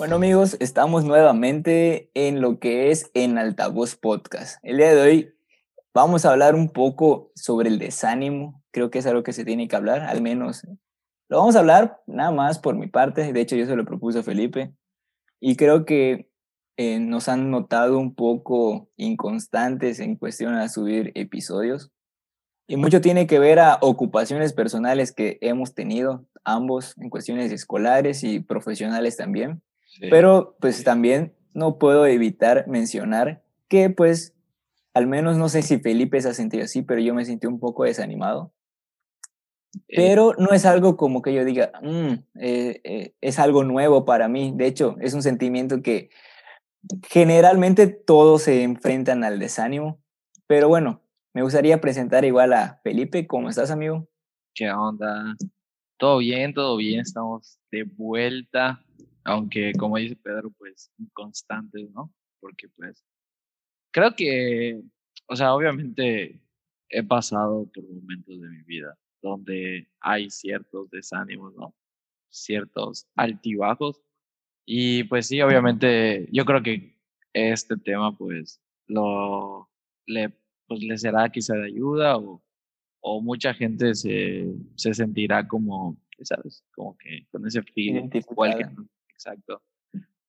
Bueno amigos, estamos nuevamente en lo que es En Altavoz Podcast. El día de hoy vamos a hablar un poco sobre el desánimo. Creo que es algo que se tiene que hablar, al menos lo vamos a hablar nada más por mi parte. De hecho, yo se lo propuse a Felipe. Y creo que eh, nos han notado un poco inconstantes en cuestión a subir episodios. Y mucho tiene que ver a ocupaciones personales que hemos tenido, ambos en cuestiones escolares y profesionales también. Pero pues también no puedo evitar mencionar que pues al menos no sé si Felipe se ha sentido así, pero yo me sentí un poco desanimado. Eh pero no es algo como que yo diga, mm, eh, eh, es algo nuevo para mí. De hecho, es un sentimiento que generalmente todos se enfrentan al desánimo. Pero bueno, me gustaría presentar igual a Felipe. ¿Cómo estás, amigo? ¿Qué onda? Todo bien, todo bien. Estamos de vuelta aunque como dice Pedro, pues inconstantes, ¿no? Porque pues creo que, o sea, obviamente he pasado por momentos de mi vida donde hay ciertos desánimos, ¿no? Ciertos altibajos. Y pues sí, obviamente yo creo que este tema pues lo le, pues, le será quizá de ayuda o, o mucha gente se, se sentirá como, ¿sabes? Como que con ese feeling exacto,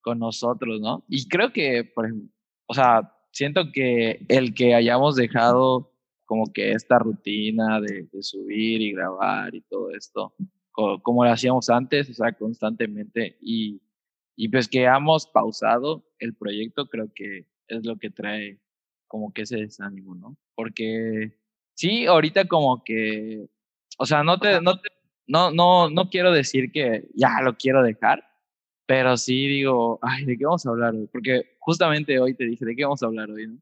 con nosotros, ¿no? Y creo que, por ejemplo, o sea, siento que el que hayamos dejado como que esta rutina de, subir y grabar y todo esto, como, lo hacíamos antes, o sea, constantemente, y, y pues que hemos pausado el proyecto, creo que es lo que trae como que ese desánimo, ¿no? Porque sí, ahorita como que, o sea, no te, no te, no, no, no quiero decir que ya lo quiero dejar, pero sí digo, ay, ¿de qué vamos a hablar hoy? Porque justamente hoy te dije, ¿de qué vamos a hablar hoy? No?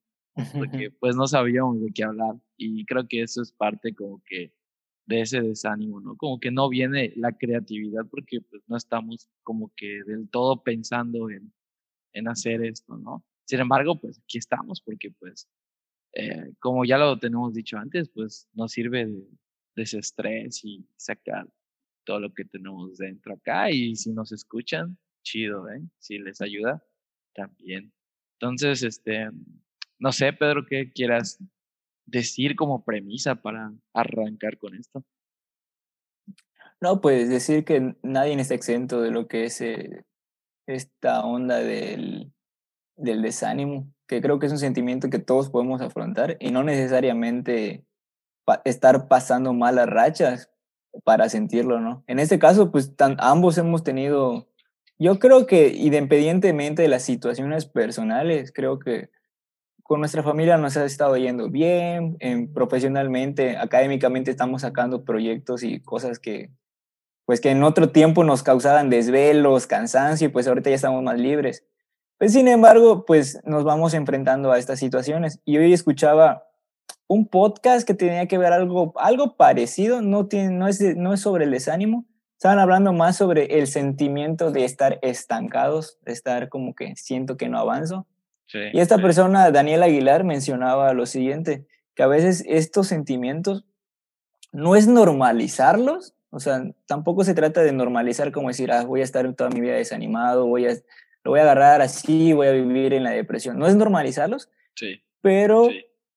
Porque pues no sabíamos de qué hablar y creo que eso es parte como que de ese desánimo, ¿no? Como que no viene la creatividad porque pues no estamos como que del todo pensando en, en hacer esto, ¿no? Sin embargo, pues aquí estamos porque pues, eh, como ya lo tenemos dicho antes, pues nos sirve de desestrés y sacar todo lo que tenemos dentro acá y si nos escuchan, chido, ¿eh? Si les ayuda, también. Entonces, este, no sé, Pedro, ¿qué quieras decir como premisa para arrancar con esto? No, pues decir que nadie está exento de lo que es eh, esta onda del, del desánimo, que creo que es un sentimiento que todos podemos afrontar y no necesariamente estar pasando malas rachas para sentirlo, ¿no? En este caso, pues ambos hemos tenido yo creo que independientemente de las situaciones personales, creo que con nuestra familia nos ha estado yendo bien, profesionalmente, académicamente estamos sacando proyectos y cosas que, pues que en otro tiempo nos causaban desvelos, cansancio, y pues ahorita ya estamos más libres. Pues sin embargo, pues nos vamos enfrentando a estas situaciones. Y hoy escuchaba un podcast que tenía que ver algo, algo parecido, no, tiene, no, es, no es sobre el desánimo, Estaban hablando más sobre el sentimiento de estar estancados, de estar como que siento que no avanzo. y esta persona, Daniel Aguilar, mencionaba lo siguiente, que a veces estos sentimientos no es normalizarlos, o sea, tampoco se trata de normalizar como decir, ah, voy a estar toda mi vida desanimado, voy a, lo voy a agarrar así, voy a vivir en la depresión. No es normalizarlos, sí. pero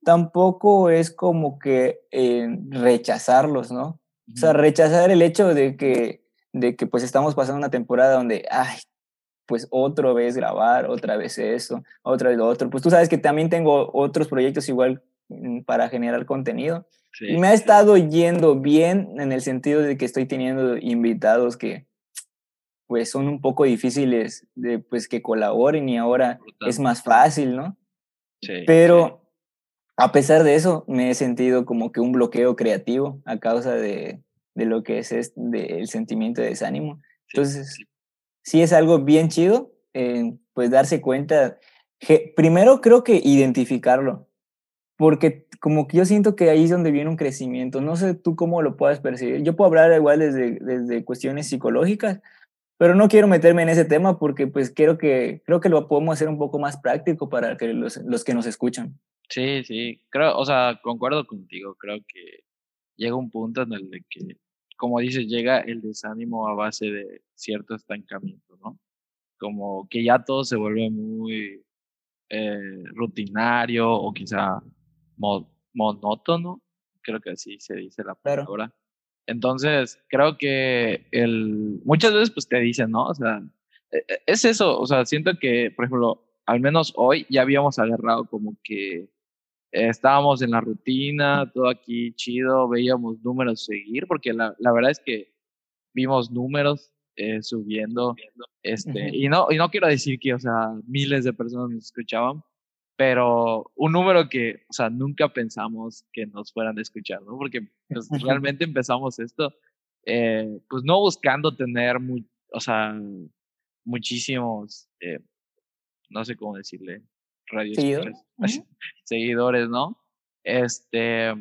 tampoco es como que eh, rechazarlos, ¿no? O sea, rechazar el hecho de que, de que pues estamos pasando una temporada donde, ay, pues otra vez grabar, otra vez eso, otra vez lo otro. Pues tú sabes que también tengo otros proyectos igual mm, para generar contenido. y me ha estado yendo bien en el sentido de que estoy teniendo invitados que pues son un poco difíciles de pues que colaboren y ahora es más fácil, ¿no? Sí, Pero a pesar de eso, me he sentido como que un bloqueo creativo a causa de, de lo que es este, el sentimiento de desánimo. Entonces, sí, es algo bien chido, eh, pues darse cuenta. Que, primero creo que identificarlo, porque como que yo siento que ahí es donde viene un crecimiento. No sé tú cómo lo puedas percibir. Yo puedo hablar igual desde, desde cuestiones psicológicas, pero no quiero meterme en ese tema porque pues quiero que, creo que lo podemos hacer un poco más práctico para que los, los que nos escuchan. Sí, sí, creo, o sea, concuerdo contigo, creo que llega un punto en el que, como dices, llega el desánimo a base de cierto estancamiento, ¿no? como que ya todo se vuelve muy eh, rutinario o quizá monótono, creo que así se dice la palabra. Entonces, creo que el, muchas veces pues te dicen, ¿no? O sea, e, e, es eso, o sea, siento que, por ejemplo, al menos hoy ya habíamos agarrado como que estábamos en la rutina, todo aquí chido, veíamos números seguir, porque la, la verdad es que vimos números eh, subiendo, este, y, no, y no quiero decir que, o sea, miles de personas nos escuchaban, pero un número que, o sea, nunca pensamos que nos fueran a escuchar, ¿no? Porque pues, realmente empezamos esto, eh, pues no buscando tener, muy, o sea, muchísimos, eh, no sé cómo decirle, radio seguidores, ¿no? Este,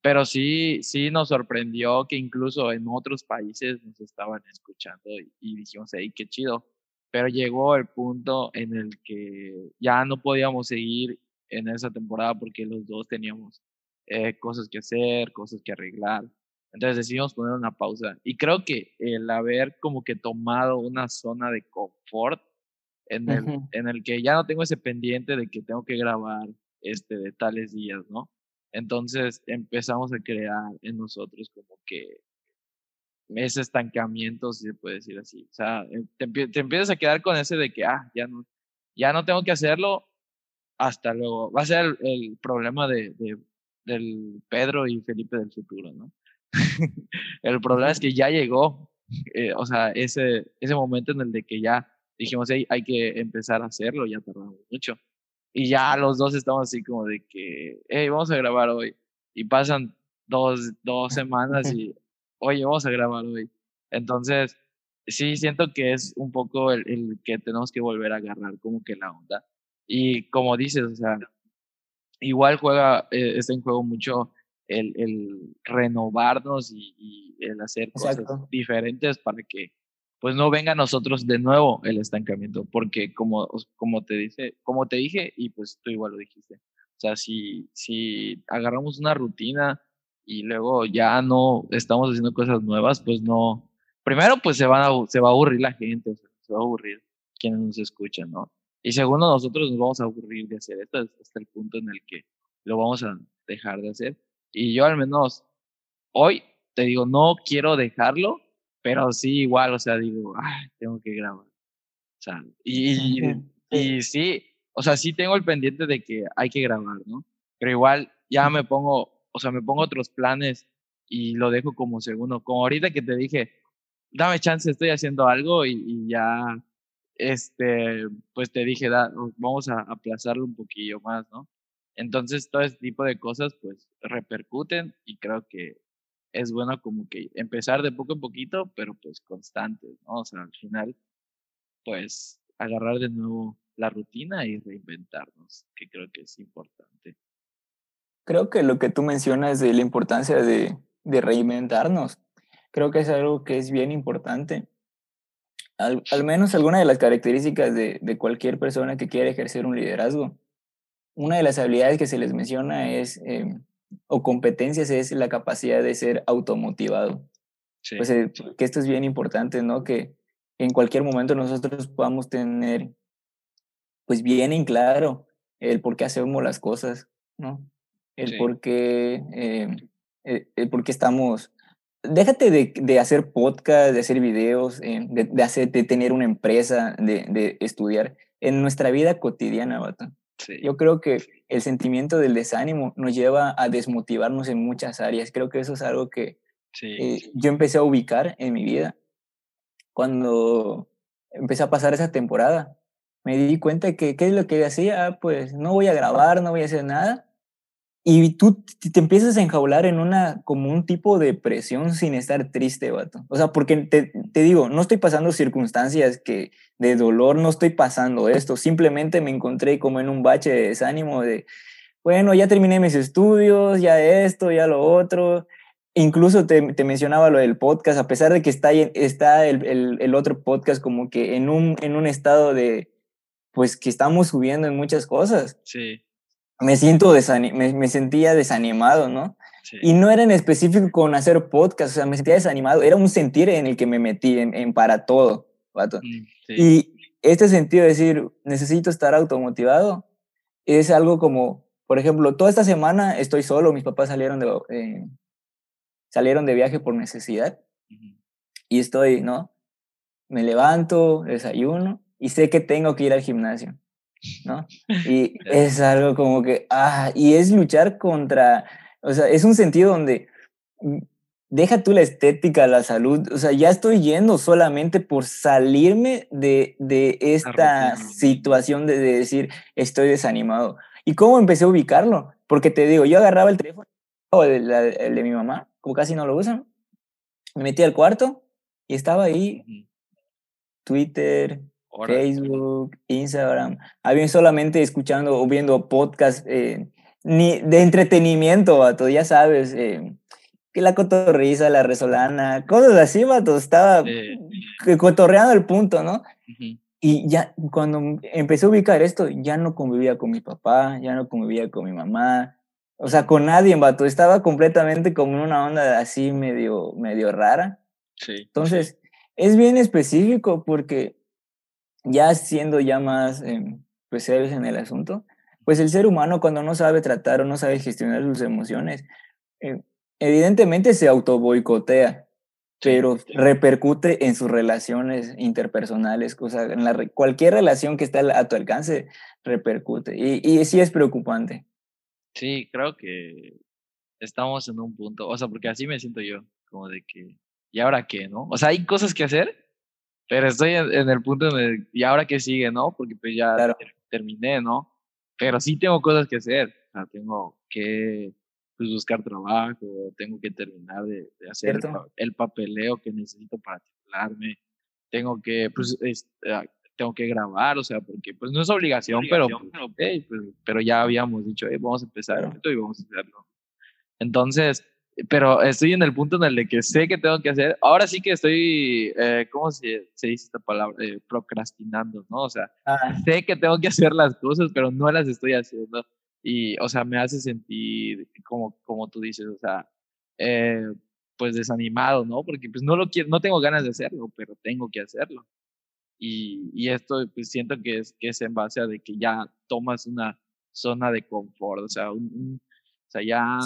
pero sí, sí nos sorprendió que incluso en otros países nos estaban escuchando y, dijimos, hey, qué chido. Pero llegó el punto en el que ya no podíamos seguir en esa temporada porque los dos teníamos eh, cosas que hacer, cosas que arreglar. Entonces decidimos poner una pausa. Y creo que el haber como que tomado una zona de confort en el, en el que ya no tengo ese pendiente de que tengo que grabar este, de tales días, ¿no? Entonces empezamos a crear en nosotros como que ese estancamiento, si se puede decir así. O sea, eh, te, empiezas a quedar con ese de que, ah, ya no, ya no tengo que hacerlo, hasta luego. Va a ser el, problema de, de, del Pedro y Felipe del futuro, ¿no? el problema es que ya llegó, eh, o sea, ese, ese momento en el de que ya dijimos, hey, hay que empezar a hacerlo, ya tardamos mucho. Y ya los dos estamos así como de que, hey, vamos a grabar hoy. Y pasan dos, dos semanas y, oye, vamos a grabar hoy. Entonces, sí, siento que es un poco el, el, que tenemos que volver a agarrar como que la onda. Y como dices, o sea, igual juega, eh, está en juego mucho el, el renovarnos y, y, el hacer cosas diferentes para que pues no venga a nosotros de nuevo el estancamiento, porque como, como, te dice, como te dije, y pues tú igual lo dijiste, o sea, si, si agarramos una rutina y luego ya no estamos haciendo cosas nuevas, pues no, primero pues se, van se va a aburrir la gente, se va a aburrir quienes nos escuchan, ¿no? Y segundo, nosotros nos vamos a aburrir de hacer esto hasta el punto en el que lo vamos a dejar de hacer. Y yo al menos hoy te digo, no quiero dejarlo, pero sí, igual, o sea, digo, ay, tengo que grabar. O sea, y, y, sí, o sea, sí tengo el pendiente de que hay que grabar, ¿no? Pero igual ya me pongo, o sea, me pongo otros planes y lo dejo como segundo. Como ahorita que te dije, dame chance, estoy haciendo algo y, ya, este, pues te dije, da, vamos a aplazarlo un poquillo más, ¿no? Entonces, todo ese tipo de cosas, pues, repercuten y creo que es bueno como que empezar de poco en poquito, pero pues constante, ¿no? O sea, al final, pues agarrar de nuevo la rutina y reinventarnos, que creo que es importante. Creo que lo que tú mencionas de la importancia de, de reinventarnos, creo que es algo que es bien importante. Al, al menos alguna de las características de, de cualquier persona que quiere ejercer un liderazgo. Una de las habilidades que se les menciona es eh, o competencias es la capacidad de ser automotivado. Pues eh, que esto es bien importante, ¿no? Que en cualquier momento nosotros podamos tener, pues bien en claro el por qué hacemos las cosas, ¿no? El por qué, eh, eh, el, por qué estamos... Déjate de, de, hacer podcast, de hacer videos, de, de, hacer, de tener una empresa, de, de estudiar. En nuestra vida cotidiana, Bata. Yo creo que el sentimiento del desánimo nos lleva a desmotivarnos en muchas áreas. Creo que eso es algo que eh, yo empecé a ubicar en mi vida cuando empecé a pasar esa temporada. Me di cuenta que qué es lo que hacía, ah, pues no voy a grabar, no voy a hacer nada y tú te empiezas a enjaular en una, como un tipo de presión sin estar triste, vato. O sea, porque te, te, digo, no estoy pasando circunstancias que de dolor, no estoy pasando esto. Simplemente me encontré como en un bache de desánimo de, bueno, ya terminé mis estudios, ya esto, ya lo otro. Incluso te, te mencionaba lo del podcast, a pesar de que está, está el, el, el otro podcast como que en un, en un estado de, pues que estamos subiendo en muchas cosas. Sí me siento me, me, sentía desanimado, ¿no? Y no era en específico con hacer podcast, o sea, me sentía desanimado, era un sentir en el que me metí en, en para todo, vato. Mm, y este sentido de decir, necesito estar automotivado, es algo como, por ejemplo, toda esta semana estoy solo, mis papás salieron de, eh, salieron de viaje por necesidad y estoy, ¿no? Me levanto, desayuno y sé que tengo que ir al gimnasio, ¿no? Y es algo como que, ah, y es luchar contra, o sea, es un sentido donde mm, deja tú la estética, la salud, o sea, ya estoy yendo solamente por salirme de, de esta situación de, decir, estoy desanimado. ¿Y cómo empecé a ubicarlo? Porque te digo, yo agarraba el teléfono, el, el de mi mamá, como casi no lo usan, me metí al cuarto y estaba ahí Twitter, Facebook, Instagram. Había solamente escuchando o viendo podcasts eh, ni de entretenimiento, vato, ya sabes, eh, que la cotorriza, la resolana, cosas así, vato, estaba cotorreando el punto, ¿no? Y ya cuando empecé a ubicar esto, ya no convivía con mi papá, ya no convivía con mi mamá, o sea, con nadie, vato, estaba completamente como en una onda así medio, medio rara. Sí. Entonces, es bien específico porque ya siendo ya más eh, pues serios en el asunto, pues el ser humano cuando no sabe tratar o no sabe gestionar sus emociones, eh, evidentemente se auto boicotea, pero repercute en sus relaciones interpersonales, o sea, en la, cualquier relación que esté a tu alcance repercute y, y sí es preocupante. Sí, creo que estamos en un punto, o sea, porque así me siento yo, como de que, ¿y ahora qué, no? O sea, hay cosas que hacer, pero estoy en, el punto de, ¿y ahora qué sigue, no? Porque pues ya terminé, ¿no? Pero sí tengo cosas que hacer, o sea, tengo que pues, buscar trabajo, tengo que terminar de, hacer el, papeleo que necesito para titularme, tengo que, pues, ah, tengo que grabar, o sea, porque pues no es obligación, pero, pues, pero ya habíamos dicho, vamos a empezar esto y vamos a hacerlo. Entonces, pero estoy en el punto en el de que sé que tengo que hacer. Ahora sí que estoy, eh, ¿cómo se, se, dice esta palabra? Eh, procrastinando, ¿no? O sea, ah. sé que tengo que hacer las cosas, pero no las estoy haciendo. Y, o sea, me hace sentir, como, como tú dices, o sea, eh, pues desanimado, ¿no? Porque pues no lo quiero, no tengo ganas de hacerlo, pero tengo que hacerlo. Y, y esto pues siento que es, que es en base a de que ya tomas una zona de confort, o sea, un, o sea ya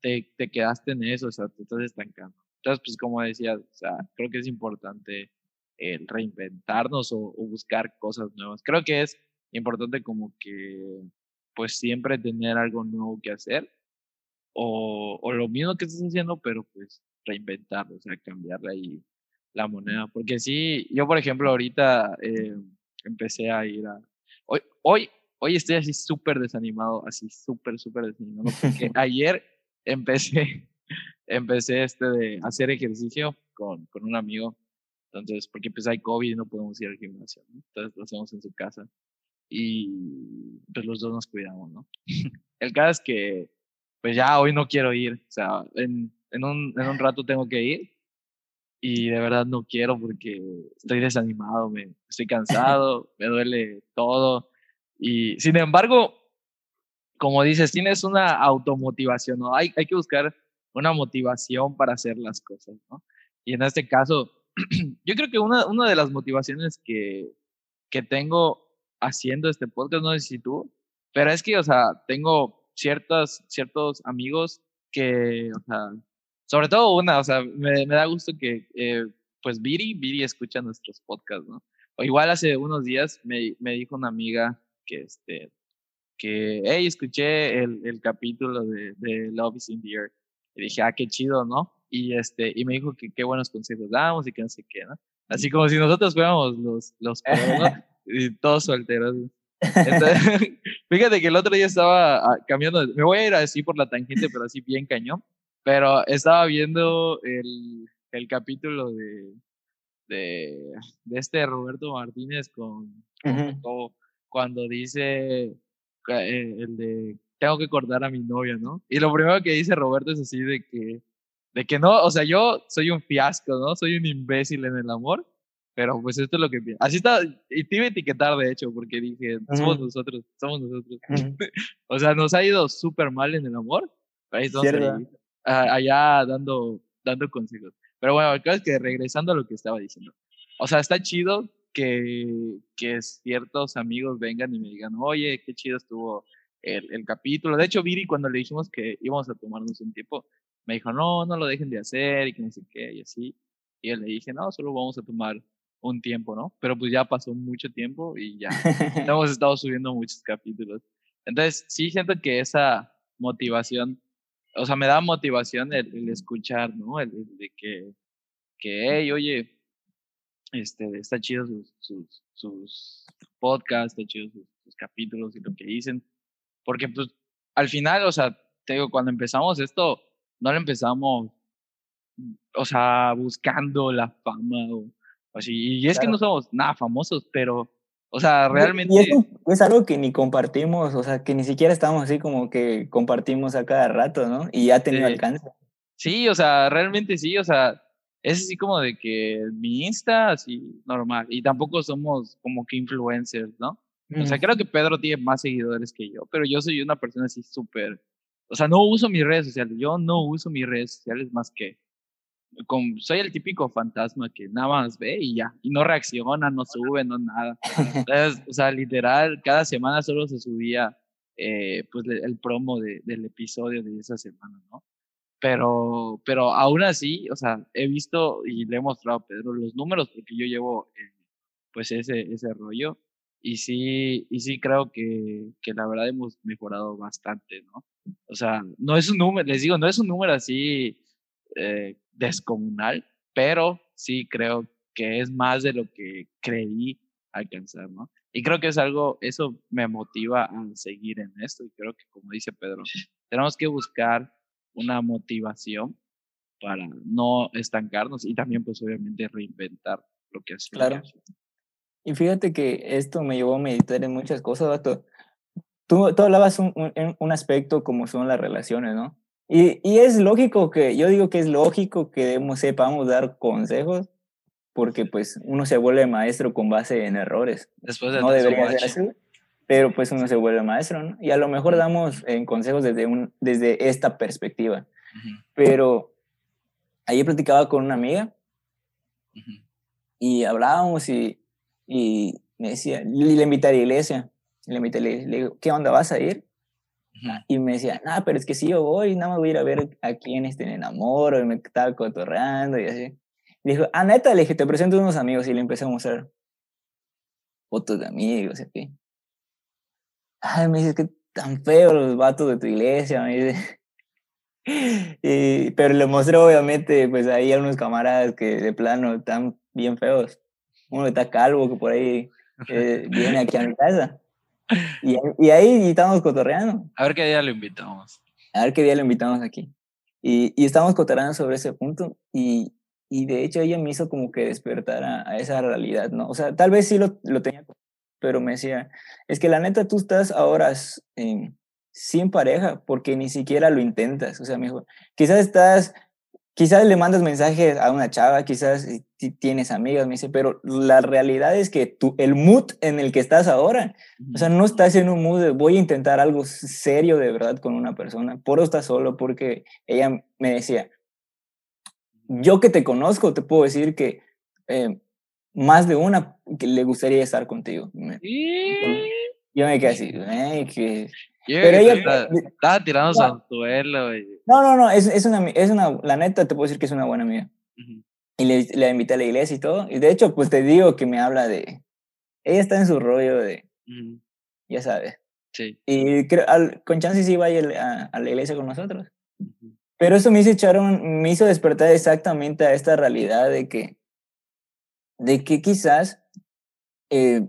te, te, quedaste en eso, o sea, te estás estancando. Entonces, pues como decía, o sea, creo que es importante el reinventarnos o, o buscar cosas nuevas. Creo que es importante como que pues siempre tener algo nuevo que hacer o, o lo mismo que estás haciendo, pero pues reinventarlo, o sea, cambiarle ahí la moneda. Porque sí, yo por ejemplo ahorita eh, empecé a ir a... Hoy, hoy, hoy estoy así súper desanimado, así súper, súper desanimado, porque ayer empecé, empecé este de hacer ejercicio con, con un amigo. Entonces, porque pues hay COVID y no podemos ir al gimnasio, entonces lo hacemos en su casa y pues los dos nos cuidamos, ¿no? El caso es que pues ya hoy no quiero ir, o sea, en, en, un, en un rato tengo que ir y de verdad no quiero porque estoy desanimado, me, estoy cansado, me duele todo. Y sin embargo, como dices, tienes una automotivación, ¿no? Hay, hay que buscar una motivación para hacer las cosas, ¿no? Y en este caso, yo creo que una, una de las motivaciones que, que tengo haciendo este podcast, no sé si tú, pero es que, o sea, tengo ciertos, ciertos amigos que, o sea, sobre todo una, o sea, me, me da gusto que, eh, pues, Viri, Viri escucha nuestros podcasts, ¿no? O igual hace unos días me, me dijo una amiga que, este, que, hey, escuché el, el capítulo de, de, Love is in the Air. Y dije, ah, qué chido, ¿no? Y, este, y me dijo que qué buenos consejos damos y que no sé qué, ¿no? Así como si nosotros fuéramos los, los y todos solteros. Entonces, fíjate que el otro día estaba ah, cambiando, me voy a ir así por la tangente, pero así bien cañón. Pero estaba viendo el, el capítulo de, de, de, este Roberto Martínez con, cuando dice eh, el de tengo que cortar a mi novia, ¿no? Y lo primero que dice Roberto es así de que, de que no, o sea, yo soy un fiasco, ¿no? Soy un imbécil en el amor, pero pues esto es lo que pienso. Así está, y te iba a etiquetar de hecho, porque dije, somos nosotros, somos nosotros. o sea, nos ha ido súper mal en el amor, ahí estamos allá dando, dando consejos. Pero bueno, creo que regresando a lo que estaba diciendo. O sea, está chido que, que ciertos amigos vengan y me digan, oye, qué chido estuvo el, el capítulo. De hecho, Viri, cuando le dijimos que íbamos a tomarnos un tiempo, me dijo, no, no lo dejen de hacer y que no sé qué, y así. Y yo le dije, no, solo vamos a tomar un tiempo, ¿no? Pero pues ya pasó mucho tiempo y ya hemos estado subiendo muchos capítulos. Entonces, sí siento que esa motivación, o sea, me da motivación el, escuchar, ¿no? El, de que, que, hey, oye, este, está chido sus, sus, sus podcasts, está chido sus, sus capítulos y lo que dicen. Porque, pues, al final, o sea, te digo, cuando empezamos esto, no lo empezamos, o sea, buscando la fama o, así. Y es que no somos nada famosos, pero, o sea, realmente... Y eso es algo que ni compartimos, o sea, que ni siquiera estamos así como que compartimos a cada rato, ¿no? Y ya ha tenido alcance. Sí, o sea, realmente sí, o sea, es así como de que mi Insta, así normal. Y tampoco somos como que influencers, ¿no? O sea, creo que Pedro tiene más seguidores que yo, pero yo soy una persona así súper o sea, no uso mis redes sociales, yo no uso mis redes sociales más que, con, soy el típico fantasma que nada más ve y ya, y no reacciona, no sube, no nada. Entonces, o sea, literal, cada semana solo se subía eh, pues el promo de, del episodio de esa semana, ¿no? Pero, pero aún así, o sea, he visto y le he mostrado a Pedro los números porque yo llevo eh, pues ese, ese rollo y sí, y sí creo que, que la verdad hemos mejorado bastante, ¿no? O sea, no es un número, les digo, no es un número así eh, descomunal, pero sí creo que es más de lo que creí alcanzar, ¿no? Y creo que es algo, eso me motiva a seguir en esto y creo que como dice Pedro, tenemos que buscar una motivación para no estancarnos y también pues obviamente reinventar lo que hacemos. Claro. Y fíjate que esto me llevó a meditar en muchas cosas, Bato. Tú, tú hablabas un, un, aspecto como son las relaciones, ¿no? Y, y, es lógico que, yo digo que es lógico que debemos, sepamos dar consejos, porque pues uno se vuelve maestro con base en errores. Después de no debería ser así, pero pues uno se vuelve maestro, ¿no? Y a lo mejor damos en consejos desde, un, desde esta perspectiva. Pero ayer platicaba con una amiga y hablábamos y, y me decía, y le invité a la iglesia le invité, le, digo, ¿qué onda, vas a ir? Y me decía, no, pero es que si yo voy, nada más voy a ir a ver a quiénes tienen enamoro, y me estaba cotorreando y así. Le dijo, ah, neta, le dije, te presento a unos amigos y le empecé a mostrar fotos de amigos y así. Ay, me dice, que tan feos los vatos de tu iglesia, me dice. Y, pero le mostré obviamente pues ahí a unos camaradas que de plano están bien feos. Uno está calvo que por ahí eh, viene aquí a mi casa. Y, y, ahí estamos cotorreando. A ver qué día lo invitamos. A ver qué día lo invitamos aquí. Y, y estamos cotorreando sobre ese punto y, y de hecho ella me hizo como que despertar a, esa realidad, ¿no? O sea, tal vez sí lo, lo, tenía, pero me decía, es que la neta tú estás ahora sin pareja porque ni siquiera lo intentas. O sea, me dijo, quizás estás quizás le mandas mensajes a una chava, quizás tienes amigas, me dice, pero la realidad es que tú, el mood en el que estás ahora, o sea, no estás en un mood de voy a intentar algo serio de verdad con una persona, por eso estás solo, porque ella me decía, yo que te conozco, te puedo decir que eh, más de una que le gustaría estar contigo. Yo me quedé así, que pero ella estaba tirando no, duelo. No, no, no, es, es, una, es una, la neta te puedo decir que es una buena amiga. Y le, le invité a la iglesia y todo. Y de hecho, pues te digo que me habla de, ella está en su rollo de, ya sabes. Sí. Y creo, al, con chance sí va a, a, la iglesia con nosotros. Pero eso me hizo echar un, me hizo despertar exactamente a esta realidad de que, de que quizás eh,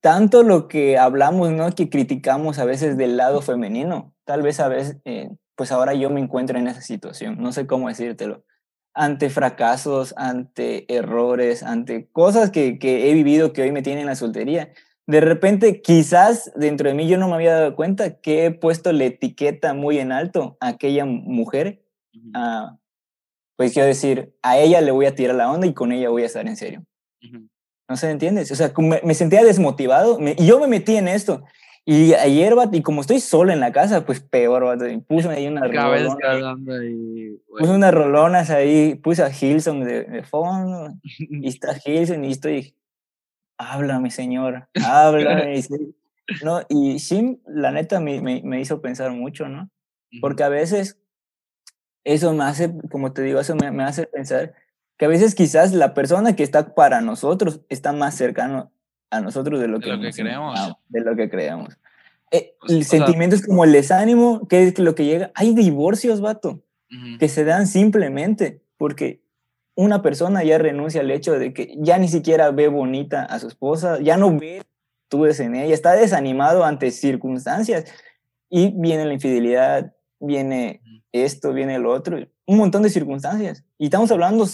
tanto lo que hablamos, ¿no? Que criticamos a veces del lado femenino. Tal vez a veces, eh, pues ahora yo me encuentro en esa situación, no sé cómo decírtelo. Ante fracasos, ante errores, ante cosas que, que he vivido que hoy me tienen en la soltería. De repente, quizás dentro de mí yo no me había dado cuenta que he puesto la etiqueta muy en alto a aquella mujer. pues quiero decir, a ella le voy a tirar la onda y con ella voy a estar en serio. No sé, ¿entiendes? O sea, me, sentía desmotivado y yo me metí en esto. Y ayer, y como estoy solo en la casa, pues peor, puse ahí unas rolonas. Puse unas rolonas ahí, puse a Hilson de, fondo, y está Hilson, y estoy, háblame, señor, háblame. ¿no? Y Shim, la neta, me, me, hizo pensar mucho, ¿no? Porque a veces eso me hace, como te digo, eso me, me, hace pensar que a veces quizás la persona que está para nosotros está más cercano a nosotros de lo que, creemos. De lo que creemos. Eh, pues, el sentimiento es como el desánimo, que es lo que llega. Hay divorcios, vato, que se dan simplemente porque una persona ya renuncia al hecho de que ya ni siquiera ve bonita a su esposa, ya no ve tú en ella, está desanimado ante circunstancias y viene la infidelidad, viene esto, viene lo otro, un montón de circunstancias. Y estamos hablando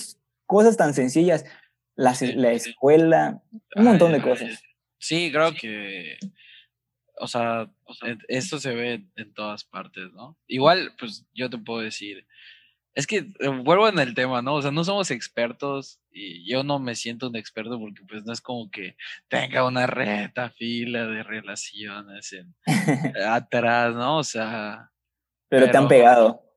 cosas tan sencillas, la, la escuela, un montón de cosas. Sí, creo que, o sea, esto se ve en todas partes, ¿no? Igual, pues yo te puedo decir, es que eh, vuelvo en el tema, ¿no? O sea, no somos expertos y yo no me siento un experto porque pues no es como que tenga una reta fila de relaciones en, atrás, ¿no? O sea... Pero, te han pegado.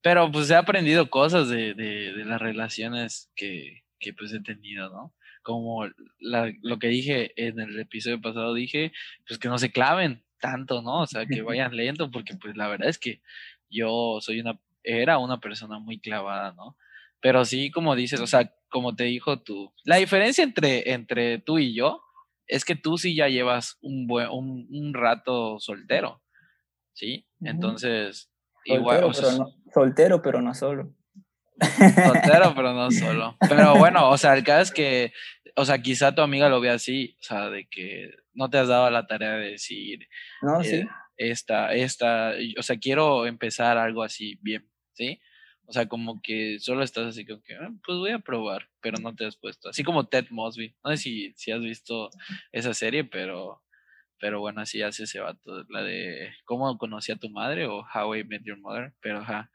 Pero pues he aprendido cosas de, de, de las relaciones que, que, pues he tenido, ¿no? Como la, lo que dije en el episodio pasado, dije, pues que no se claven tanto, ¿no? O sea, que vayan lento porque pues la verdad es que yo soy una era una persona muy clavada, ¿no? Pero sí, como dices, o sea, como te dijo tú, la diferencia entre, entre tú y yo es que tú sí ya llevas un, buen, un, rato soltero, ¿sí? Entonces, igual... soltero, pero no solo. Soltero, pero no solo. Pero bueno, o sea, el caso es que, o sea, quizá tu amiga lo vea así, o sea, de que no te has dado la tarea de decir... No, sí. Eh, esta, esta, o sea, quiero empezar algo así bien ¿sí? O sea, como que solo estás así como que, ah, pues voy a probar, pero no te has puesto. Así como Ted Mosby. No sé si, si has visto esa serie, pero, pero bueno, así hace ese vato. La de ¿Cómo conocí a tu madre? o How I Met Your Mother. Pero ajá.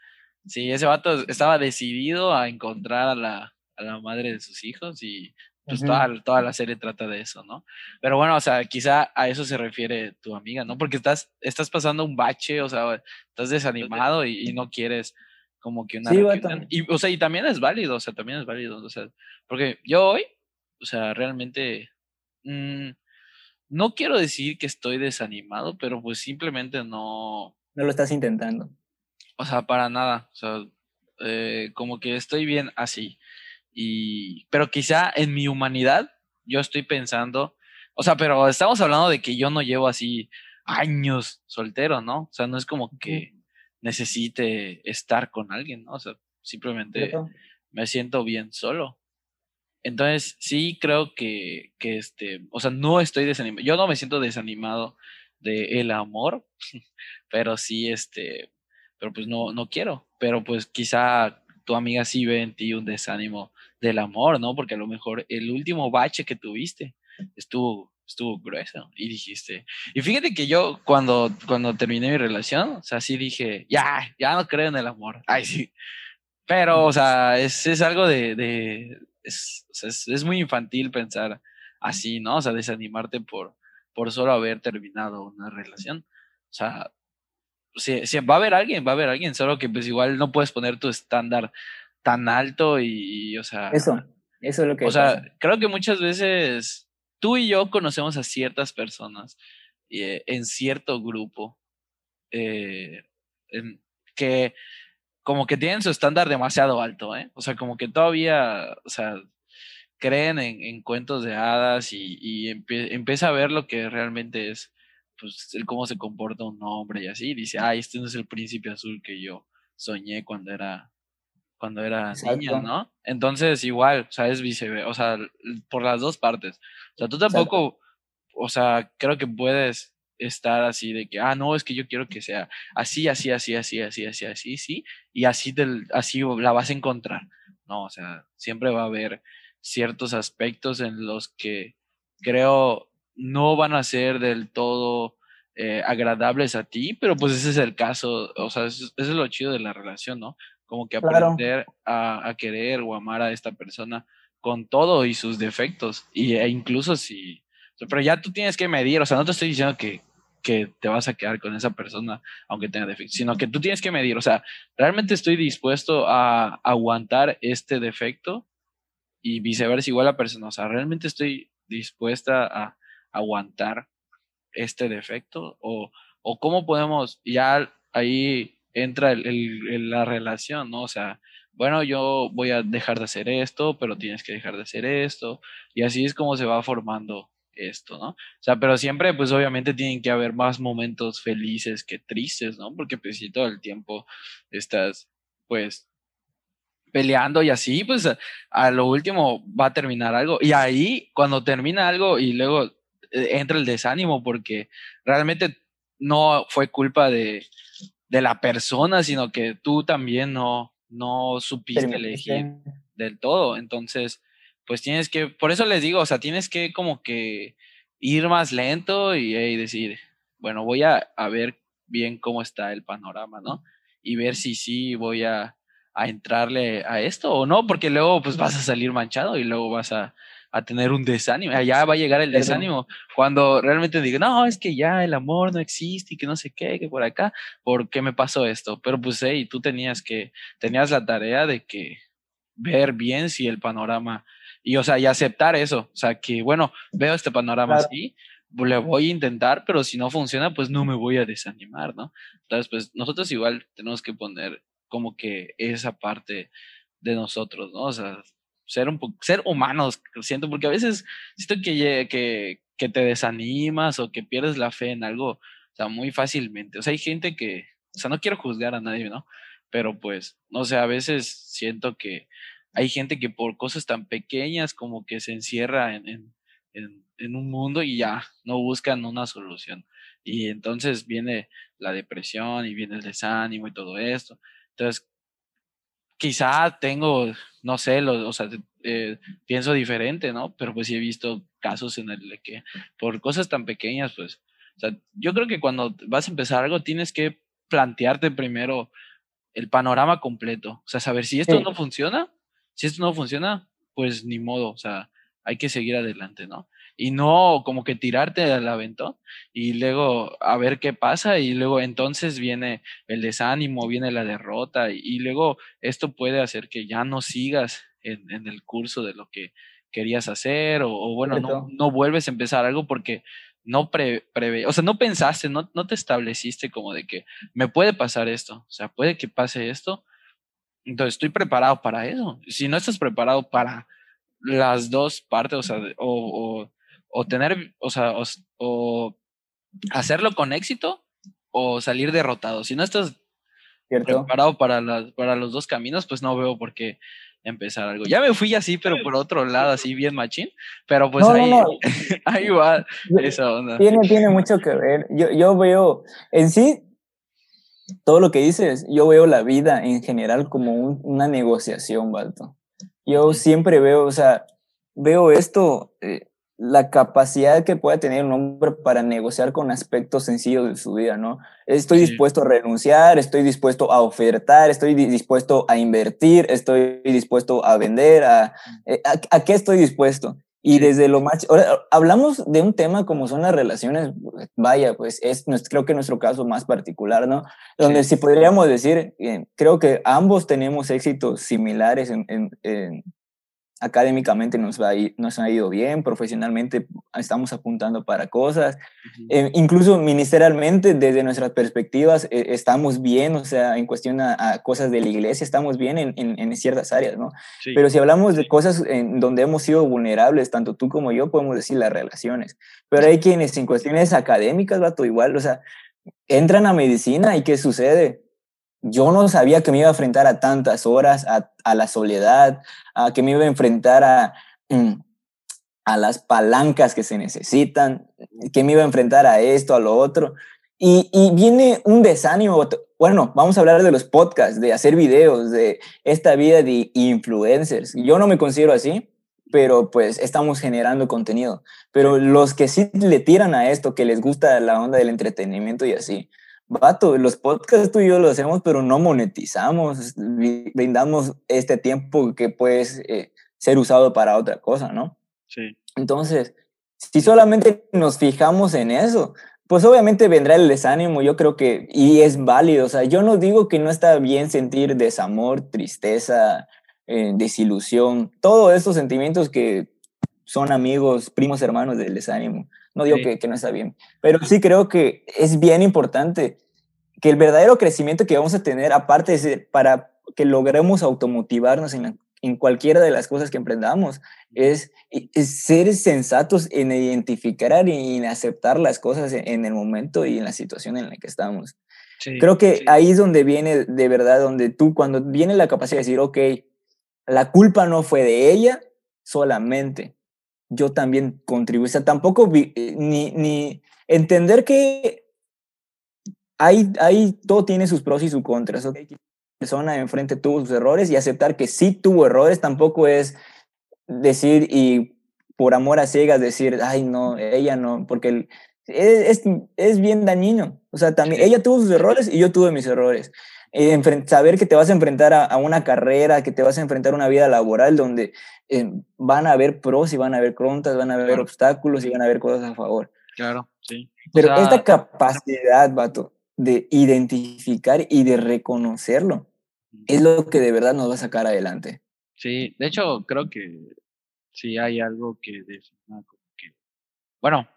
Sí, ese vato estaba decidido a encontrar a la, a la madre de sus hijos y pues toda, toda, la serie trata de eso, ¿no? Pero bueno, o sea, quizá a eso se refiere tu amiga, ¿no? Porque estás, estás pasando un bache, o sea, estás desanimado y, y no quieres como que una... Sí, y, o sea, y también es válido, o sea, también es válido, o sea, porque yo hoy, o sea, realmente... Mm, no quiero decir que estoy desanimado, pero pues simplemente no... No lo estás intentando. O sea, para nada. O sea, eh, como que estoy bien así. Y, pero quizá en mi humanidad yo estoy pensando, o sea, pero estamos hablando de que yo no llevo así años soltero, ¿no? O sea, no es como que necesite estar con alguien, ¿no? O sea, simplemente me siento bien solo. Entonces, sí creo que, que este, o sea, no estoy desanimado. Yo no me siento desanimado de el amor, pero sí, este, pero pues no, no quiero. Pero pues quizá tu amiga sí ve en ti un desánimo del amor, ¿no? Porque a lo mejor el último bache que tuviste estuvo estuvo grueso y dijiste, y fíjate que yo cuando, cuando terminé mi relación, o sea, sí dije, ya, ya no creo en el amor, ay sí, pero, o sea, es, es algo de, de es, es, muy infantil pensar así, ¿no? O sea, desanimarte por, por solo haber terminado una relación, o sea, si, va a haber alguien, va a haber alguien, solo que pues igual no puedes poner tu estándar tan alto y, o sea... Eso, eso es lo que... O sea, creo que muchas veces tú y yo conocemos a ciertas personas eh, en cierto grupo eh, que como que tienen su estándar demasiado alto, ¿eh? O sea, como que todavía, o sea, creen en, cuentos de hadas y, y empieza a ver lo que realmente es, pues, el cómo se comporta un hombre y así. Y dice, ay, este no es el príncipe azul que yo soñé cuando era cuando era niña, ¿no? Entonces, igual, o sea, es viceversa, o sea, por las dos partes. O sea, tú tampoco, o sea, creo que puedes estar así de que, ah, no, es que yo quiero que sea así, así, así, así, así, así, así, sí, y así, del, así la vas a encontrar. No, o sea, siempre va a haber ciertos aspectos en los que creo no van a ser del todo eh, agradables a ti, pero pues ese es el caso, o sea, eso, eso es lo chido de la relación, ¿no? como que aprender a, querer o amar a esta persona con todo y sus defectos. Y, e incluso si, pero ya tú tienes que medir, o sea, no te estoy diciendo que, que te vas a quedar con esa persona aunque tenga defectos, sino que tú tienes que medir, o sea, realmente estoy dispuesto a aguantar este defecto y viceversa igual la persona, o sea, realmente estoy dispuesta a aguantar este defecto? ¿O, o cómo podemos, ya ahí entra el, la relación, ¿no? O sea, bueno, yo voy a dejar de hacer esto, pero tienes que dejar de hacer esto, y así es como se va formando esto, ¿no? O sea, pero siempre, pues obviamente tienen que haber más momentos felices que tristes, ¿no? Porque pues si todo el tiempo estás, pues, peleando y así, pues a, lo último va a terminar algo. Y ahí, cuando termina algo y luego eh, entra el desánimo, porque realmente no fue culpa de, de la persona, sino que tú también no, no supiste elegir del todo. Entonces, pues tienes que, por eso les digo, o sea, tienes que como que ir más lento y, decir, bueno, voy a, a, ver bien cómo está el panorama, ¿no? Y ver si sí voy a, a entrarle a esto o no, porque luego pues vas a salir manchado y luego vas a, a tener un desánimo, allá va a llegar el desánimo, cuando realmente digo, no, es que ya el amor no existe y que no sé qué, que por acá, ¿por qué me pasó esto? Pero pues, hey, tú tenías que, tenías la tarea de que ver bien si el panorama y, o sea, y aceptar eso. O sea, que, bueno, veo este panorama así, le voy a intentar, pero si no funciona, pues no me voy a desanimar, ¿no? Entonces, pues nosotros igual tenemos que poner como que esa parte de nosotros, ¿no? O sea, ser un ser humanos, siento, porque a veces siento que, que, que te desanimas o que pierdes la fe en algo, o sea, muy fácilmente. O sea, hay gente que, o sea, no quiero juzgar a nadie, ¿no? Pero pues, no sé, a veces siento que hay gente que por cosas tan pequeñas como que se encierra en, en, en, un mundo y ya no buscan una solución. Y entonces viene la depresión y viene el desánimo y todo esto. Entonces, quizá tengo, no sé, lo, o sea, eh, pienso diferente, ¿no? Pero pues sí he visto casos en el que por cosas tan pequeñas, pues, o sea, yo creo que cuando vas a empezar algo tienes que plantearte primero el panorama completo, o sea, saber si esto no funciona, si esto no funciona, pues ni modo, o sea, hay que seguir adelante, ¿no? Y no como que tirarte al aventón y luego a ver qué pasa y luego entonces viene el desánimo, viene la derrota y, luego esto puede hacer que ya no sigas en, en el curso de lo que querías hacer o, bueno, no, no, vuelves a empezar algo porque no prevé, o sea, no pensaste, no, no te estableciste como de que me puede pasar esto, o sea, puede que pase esto, entonces, estoy preparado para eso. Si no estás preparado para las dos partes, o sea, o, o, tener, o sea, o, hacerlo con éxito o salir derrotado. Si no estás preparado para, las, para los dos caminos, pues no veo por qué empezar algo. Ya me fui así, pero por otro lado, así bien machín, pero pues ahí, ahí va esa onda. Tiene, tiene mucho que ver. Yo, yo veo, en sí, todo lo que dices, yo veo la vida en general como una negociación, Balto. Yo siempre veo, o sea, veo esto, eh, la capacidad que puede tener un hombre para negociar con aspectos sencillos de su vida, ¿no? Estoy dispuesto a renunciar, estoy dispuesto a ofertar, estoy dispuesto a invertir, estoy dispuesto a vender, a, eh, a qué estoy dispuesto? Y desde lo más, ahora hablamos de un tema como son las relaciones, vaya, pues es creo que nuestro caso más particular, ¿no? Donde si podríamos decir, eh, creo que ambos tenemos éxitos similares en, en, académicamente nos, va nos ha ido bien, profesionalmente estamos apuntando para cosas, eh, incluso ministerialmente desde nuestras perspectivas eh, estamos bien, o sea, en cuestión a, cosas de la iglesia estamos bien en, en, ciertas áreas, ¿no? Pero si hablamos de cosas en donde hemos sido vulnerables, tanto tú como yo, podemos decir las relaciones, pero hay quienes en cuestiones académicas, va todo igual, o sea, entran a medicina y ¿qué sucede? Yo no sabía que me iba a enfrentar a tantas horas, a, la soledad, a que me iba a enfrentar a, mm, a las palancas que se necesitan, que me iba a enfrentar a esto, a lo otro. Y, y, viene un desánimo. Bueno, vamos a hablar de los podcasts, de hacer videos, de esta vida de influencers. Yo no me considero así, pero pues estamos generando contenido. Pero los que sí le tiran a esto, que les gusta la onda del entretenimiento y así, vato, los podcasts tú y yo lo hacemos, pero no monetizamos, brindamos este tiempo que puede eh, ser usado para otra cosa, ¿no? Sí. Entonces, si solamente nos fijamos en eso, pues obviamente vendrá el desánimo, yo creo que, y es válido, o sea, yo no digo que no está bien sentir desamor, tristeza, eh, desilusión, todos esos sentimientos que son amigos, primos hermanos del desánimo. No digo que, que no está bien, pero sí creo que es bien importante que el verdadero crecimiento que vamos a tener, aparte de ser, para que logremos automotivarnos en, en cualquiera de las cosas que emprendamos, es, ser sensatos en identificar y en aceptar las cosas en, el momento y en la situación en la que estamos. Creo que ahí es donde viene de verdad, donde tú, cuando viene la capacidad de decir, ok, la culpa no fue de ella solamente, yo también contribuí. O sea, tampoco eh, ni, ni entender que hay, hay, todo tiene sus pros y sus contras. Okay? persona enfrente tuvo sus errores y aceptar que sí tuvo errores tampoco es decir y por amor a ciegas decir, ay, no, ella no, porque es, es, bien dañino. O sea, también ella tuvo sus errores y yo tuve mis errores. Eh, saber que te vas a enfrentar a, una carrera, que te vas a enfrentar a una vida laboral donde eh, van a haber pros y van a haber contras, van a haber obstáculos y van a haber cosas a favor. Claro, sí. Pero esta capacidad, vato, de identificar y de reconocerlo es lo que de verdad nos va a sacar adelante. Sí, de hecho creo que sí hay algo que defina como que, bueno,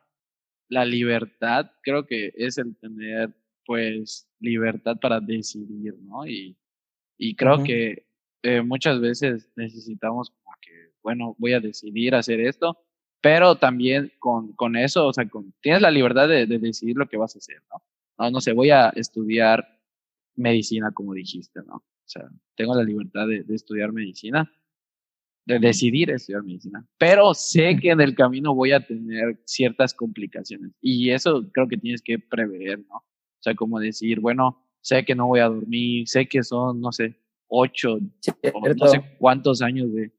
la libertad creo que es el tener pues libertad para decidir, ¿no? Y, y creo que eh, muchas veces necesitamos como que, bueno, voy a decidir hacer esto, pero también con, con eso, o sea, con, tienes la libertad de, de decidir lo que vas a hacer, ¿no? No, no sé, voy a estudiar medicina, como dijiste, ¿no? O sea, tengo la libertad de, estudiar medicina, de decidir estudiar medicina, pero sé que en el camino voy a tener ciertas complicaciones y eso creo que tienes que prever, ¿no? O sea, como decir, bueno, sé que no voy a dormir, sé que son, no sé, ocho, no sé cuántos años de,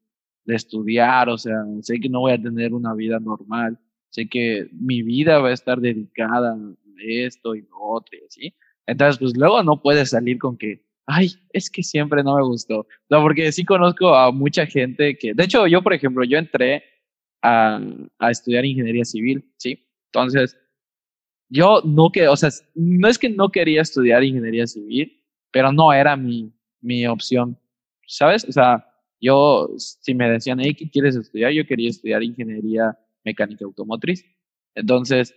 de estudiar, o sea, sé que no voy a tener una vida normal, sé que mi vida va a estar dedicada esto y lo otro y así. Entonces, pues luego no puedes salir con que, ay, es que siempre no me gustó. No, porque sí conozco a mucha gente que, de hecho, yo, por ejemplo, yo entré a, a estudiar ingeniería civil, ¿sí? Entonces, yo no que, o sea, no es que no quería estudiar ingeniería civil, pero no era mi, mi opción, ¿sabes? O sea, yo, si me decían, hey, ¿qué quieres estudiar? Yo quería estudiar ingeniería mecánica automotriz. Entonces,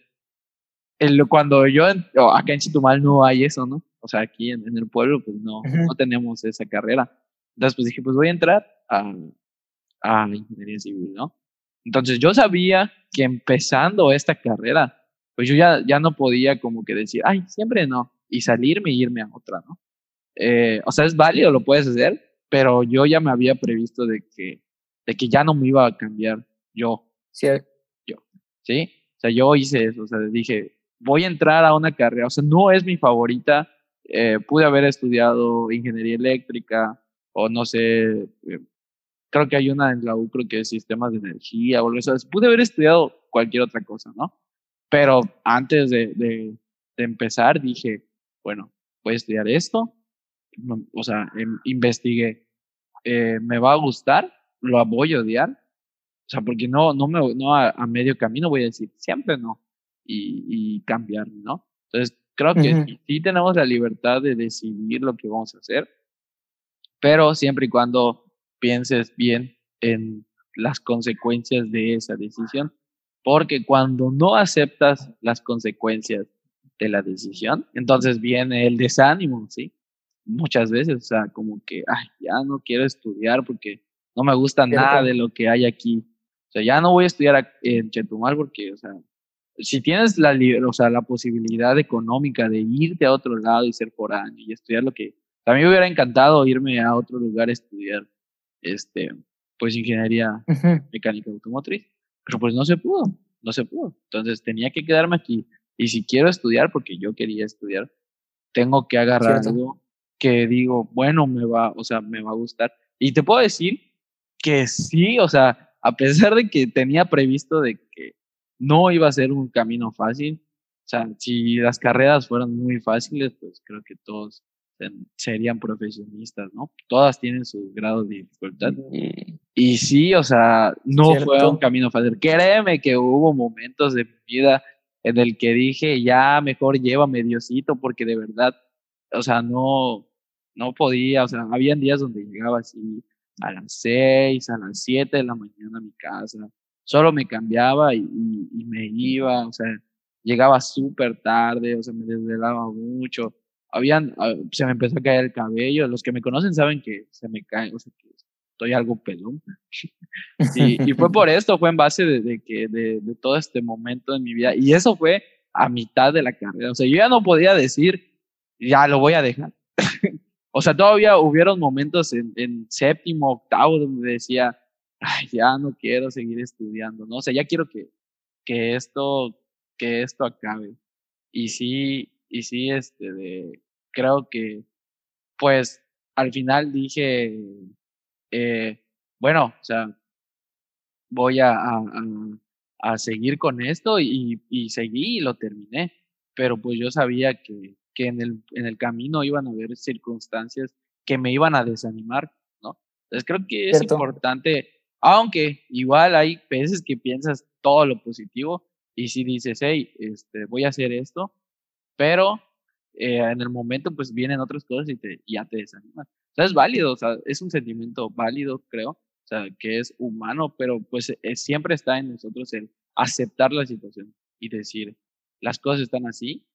cuando yo, acá en Chitumal no hay eso, ¿no? O sea, aquí en, el pueblo, pues no, no tenemos esa carrera. Entonces, pues dije, pues voy a entrar a, a ingeniería civil, ¿no? Entonces, yo sabía que empezando esta carrera, pues yo ya, ya no podía como que decir, ay, siempre no, y salirme y irme a otra, ¿no? Eh, o sea, es válido, lo puedes hacer, pero yo ya me había previsto de que, de que ya no me iba a cambiar yo. Sí. Yo, ¿sí? O sea, yo hice eso, o sea, dije, voy a entrar a una carrera, o sea, no es mi favorita, eh, pude haber estudiado ingeniería eléctrica o no sé, eh, creo que hay una en la U, creo que es sistemas de energía o algo así, pude haber estudiado cualquier otra cosa, ¿no? Pero antes de, de, empezar dije, bueno, voy a estudiar esto, o sea, em, investigué, eh, ¿me va a gustar? ¿Lo voy a odiar? O sea, porque no, no, me, no a medio camino voy a decir, siempre no y, cambiar, ¿no? Entonces, creo que sí, tenemos la libertad de decidir lo que vamos a hacer, pero siempre y cuando pienses bien en las consecuencias de esa decisión, porque cuando no aceptas las consecuencias de la decisión, entonces viene el desánimo, ¿sí? Muchas veces, o sea, como que, ay, ya no quiero estudiar porque no me gusta nada de lo que hay aquí. O sea, ya no voy a estudiar en Chetumal porque, o sea, si tienes la, o sea, la posibilidad económica de irte a otro lado y ser foráneo y estudiar lo que a mí me hubiera encantado irme a otro lugar a estudiar este pues ingeniería mecánica automotriz pero pues no se pudo no se pudo. Entonces tenía que quedarme aquí y si quiero estudiar porque yo quería estudiar tengo que agarrar algo que digo bueno me va o sea me va a gustar y te puedo decir que sí o sea a pesar de que tenía previsto de que no iba a ser un camino fácil. O sea, si las carreras fueran muy fáciles, pues creo que todos serían profesionistas, ¿no? Todas tienen su grado de dificultad. Y sí, o sea, no fue un camino fácil. Créeme que hubo momentos de mi vida en el que dije, ya mejor llévame Diosito, porque de verdad, o sea, no, no podía, o sea, habían días donde llegaba así a las seis, a las siete de la mañana a mi casa, solo me cambiaba y, y, me iba, o sea, llegaba súper tarde, o sea, me desvelaba mucho. Habían, se me empezó a caer el cabello. Los que me conocen saben que se me cae, o sea, que estoy algo pelón. y, y, fue por esto, fue en base de, de que, de, de, todo este momento en mi vida. Y eso fue a mitad de la carrera. O sea, yo ya no podía decir, ya lo voy a dejar. o sea, todavía hubieron momentos en, en séptimo, octavo, donde decía, Ay, ya no quiero seguir estudiando, ¿no? O sea, ya quiero que, que esto, que esto acabe. Y sí, y sí, este, de, creo que, pues, al final dije, eh, bueno, o sea, voy a, a, a seguir con esto y, y, seguí y lo terminé. Pero pues yo sabía que, que en, el, en el camino iban a haber circunstancias que me iban a desanimar, ¿no? Entonces creo que es importante aunque igual hay veces que piensas todo lo positivo y si dices, hey, este, voy a hacer esto, pero eh, en el momento pues vienen otras cosas y, te, ya te desanimas. O sea, es válido, o sea, es un sentimiento válido, creo, o sea, que es humano, pero pues eh, siempre está en nosotros el aceptar la situación y decir, las cosas están así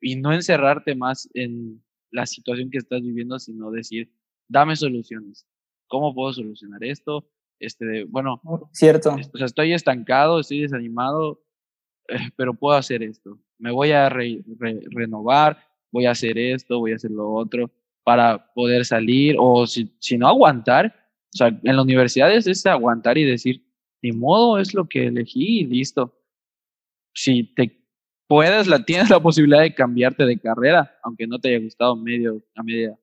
y no encerrarte más en la situación que estás viviendo, sino decir, dame soluciones. ¿Cómo puedo solucionar esto? Este, bueno, cierto. O sea, estoy estancado, estoy desanimado, eh, pero puedo hacer esto. Me voy a renovar, voy a hacer esto, voy a hacer lo otro para poder salir o si, si no aguantar. O sea, en la universidad es aguantar y decir, ni modo, es lo que elegí y listo. Si te puedes, la, tienes la posibilidad de cambiarte de carrera, aunque no te haya gustado medio, a media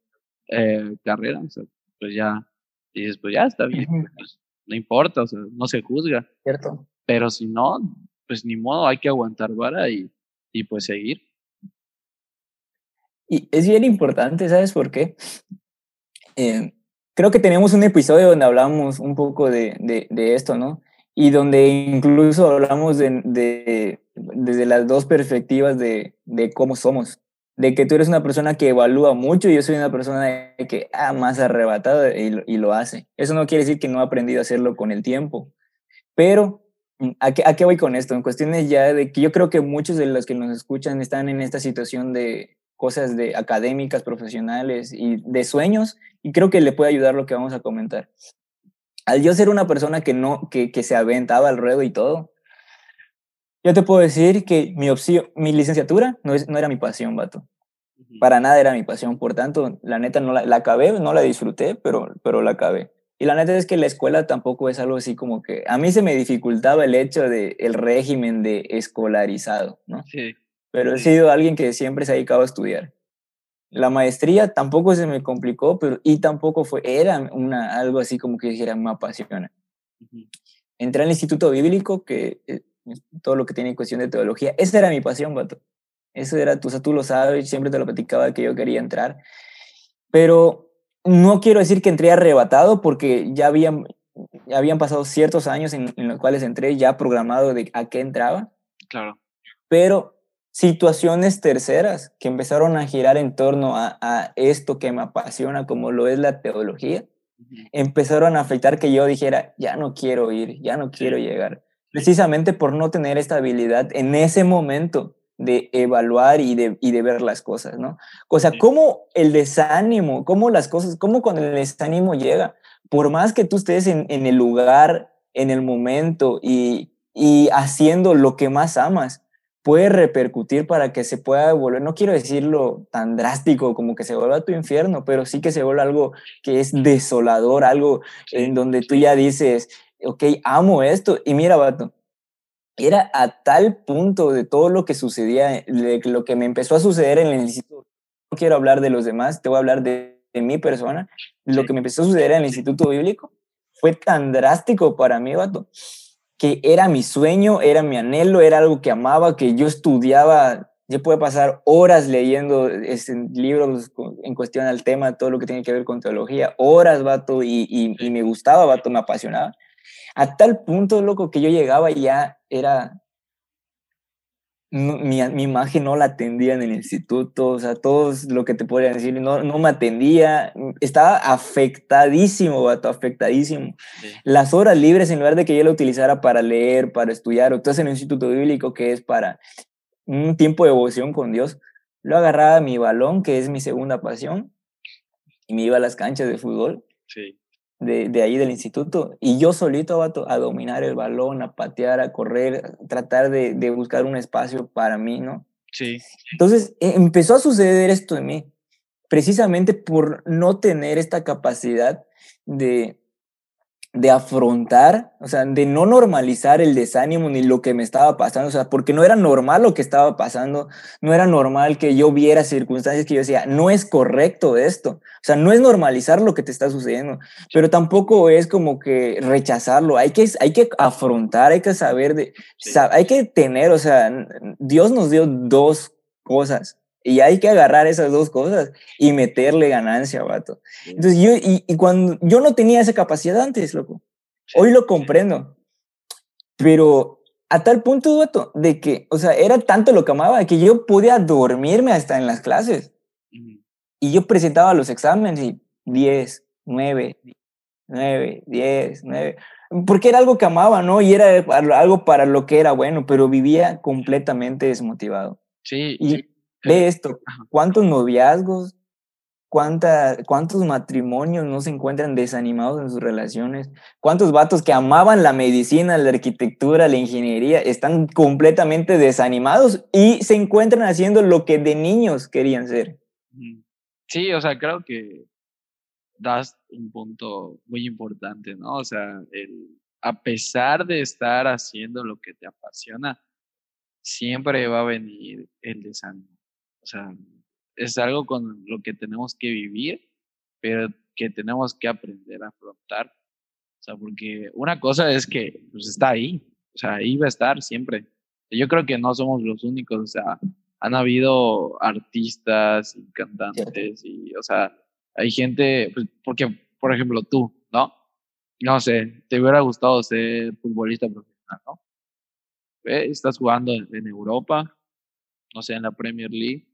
eh, carrera, o sea, pues ya dices, pues ya está bien, pues no importa, o sea, no se juzga. Cierto. Pero si no, pues ni modo, hay que aguantar vara y, y pues seguir. Y es bien importante, ¿sabes por qué? Eh, creo que tenemos un episodio donde hablamos un poco de, de, de esto, ¿no? Y donde incluso hablamos de, de, desde las dos perspectivas de, de cómo somos de que tú eres una persona que evalúa mucho y yo soy una persona que ah, más arrebatada y, lo hace. Eso no quiere decir que no ha aprendido a hacerlo con el tiempo. Pero, mm, ¿a qué, ¿a qué voy con esto? En cuestiones ya de que yo creo que muchos de los que nos escuchan están en esta situación de cosas de académicas, profesionales y de sueños, y creo que le puede ayudar lo que vamos a comentar. Al yo ser una persona que no, que, que se aventaba al ruedo y todo, yo te puedo decir que mi opción, mi licenciatura no, es, no era mi pasión, vato. Para nada era mi pasión, por tanto, la neta no la, la acabé, no la disfruté, pero, pero la acabé. Y la neta es que la escuela tampoco es algo así como que a mí se me dificultaba el hecho de el régimen de escolarizado, ¿no? Sí. Pero he sido alguien que siempre se ha dedicado a estudiar. La maestría tampoco se me complicó, pero y tampoco fue era una algo así como que dijera me apasiona. Entré al Instituto Bíblico que eh, todo lo que tiene cuestión de teología. Esa era mi pasión, vato. Eso era, tú, o sea, tú lo sabes, siempre te lo platicaba que yo quería entrar. Pero no quiero decir que entré arrebatado porque ya habían, ya habían pasado ciertos años en, en los cuales entré ya programado de a qué entraba. Claro. Pero situaciones terceras que empezaron a girar en torno a, a esto que me apasiona, como lo es la teología, empezaron a afectar que yo dijera, ya no quiero ir, ya no quiero llegar precisamente por no tener esta habilidad en ese momento de evaluar y de, y de ver las cosas, ¿no? O sea, cómo el desánimo, cómo las cosas, cómo cuando el desánimo llega, por más que tú estés en, en el lugar, en el momento y, y haciendo lo que más amas, puede repercutir para que se pueda volver, no quiero decirlo tan drástico como que se vuelva tu infierno, pero sí que se vuelva algo que es desolador, algo en donde tú ya dices, ok, amo esto. Y mira, vato, era a tal punto de todo lo que sucedía, de lo que me empezó a suceder en el instituto. No quiero hablar de los demás, te voy a hablar de, de mi persona. Lo que me empezó a suceder en el instituto bíblico fue tan drástico para mí, vato, que era mi sueño, era mi anhelo, era algo que amaba, que yo estudiaba. Yo puedo pasar horas leyendo este, libros en cuestión al tema, todo lo que tiene que ver con teología, horas, vato, y, y, y me gustaba, vato, me apasionaba a tal punto, loco, que yo llegaba y ya era... mi, mi, imagen no la atendía en el instituto, o sea, todos lo que te podrían decir, no, no me atendía, estaba afectadísimo, vato, afectadísimo. Las horas libres, en lugar de que yo la utilizara para leer, para estudiar, o entonces en el instituto bíblico, que es para un tiempo de devoción con Dios, lo agarraba mi balón, que es mi segunda pasión, y me iba a las canchas de fútbol. Sí de, de, ahí del instituto. Y yo solito a, dominar el balón, a patear, a correr, tratar de, de, buscar un espacio para mí, ¿no? Sí. Entonces e, empezó a suceder esto en mí, precisamente por no tener esta capacidad de, de afrontar, o sea, de no normalizar el desánimo ni lo que me estaba pasando, o sea, porque no era normal lo que estaba pasando, no era normal que yo viera circunstancias que yo decía, no es correcto esto, o sea, no es normalizar lo que te está sucediendo, pero tampoco es como que rechazarlo, hay que, hay que afrontar, hay que saber, de, hay que tener, o sea, Dios nos dio dos cosas, y hay que agarrar esas dos cosas y meterle ganancia, vato. Entonces yo, y, y, cuando yo no tenía esa capacidad antes, loco. Hoy lo comprendo. Pero a tal punto, vato, de que, o sea, era tanto lo que amaba que yo podía dormirme hasta en las clases. Y yo presentaba los exámenes y 10, 9, 9, 10, 9. Porque era algo que amaba, ¿no? Y era algo para lo que era bueno, pero vivía completamente desmotivado. Sí, y, sí Ve esto, ¿cuántos noviazgos, cuánta, cuántos matrimonios no se encuentran desanimados en sus relaciones? ¿Cuántos vatos que amaban la medicina, la arquitectura, la ingeniería, están completamente desanimados y se encuentran haciendo lo que de niños querían ser? Sí, o sea, creo que das un punto muy importante, ¿no? O sea, el, a pesar de estar haciendo lo que te apasiona, siempre va a venir el desánimo. O sea, es algo con lo que tenemos que vivir, pero que tenemos que aprender a afrontar. O sea, porque una cosa es que pues, está ahí, o sea, ahí va a estar siempre. Yo creo que no somos los únicos, o sea, han habido artistas y cantantes y, o sea, hay gente, pues, porque, por ejemplo, tú, ¿no? No sé, te hubiera gustado ser futbolista profesional, ¿no? Estás jugando en Europa, no sé, en la Premier League,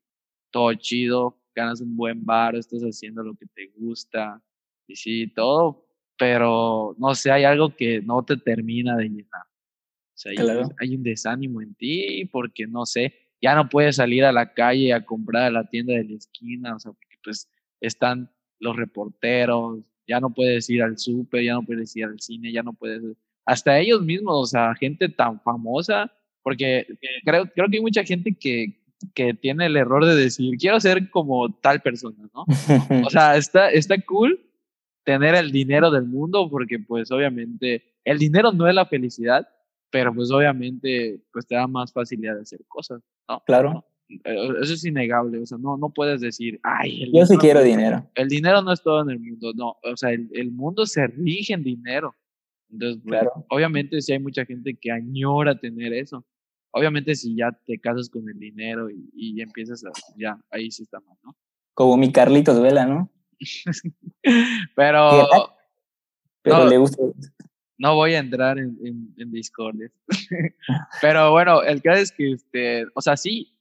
todo chido, ganas un buen bar, estás haciendo lo que te gusta, y sí, todo, pero no sé, hay algo que no te termina de llenar. O sea, hay, un desánimo en ti porque, no sé, ya no puedes salir a la calle a comprar a la tienda de la esquina, o sea, porque pues están los reporteros, ya no puedes ir al súper, ya no puedes ir al cine, ya no puedes, hasta ellos mismos, o sea, gente tan famosa, porque creo, creo que hay mucha gente que, que tiene el error de decir, quiero ser como tal persona, ¿no? O sea, está, está cool tener el dinero del mundo porque pues obviamente el dinero no es la felicidad, pero pues obviamente pues te da más facilidad de hacer cosas, ¿no? Claro. Eh, eso es innegable, o sea, no, no puedes decir, ay, yo sí quiero dinero. El dinero no es todo en el mundo, no, o sea, el, el mundo se rige en dinero. Entonces, pues, claro. obviamente sí hay mucha gente que añora tener eso, Obviamente si ya te casas con el dinero y, y empiezas a, ya, ahí sí está mal, ¿no? Como mi Carlitos Vela, ¿no? pero... Pero no, le gusta. No voy a entrar en, en, pero bueno, el caso es que, este, o sea, sí,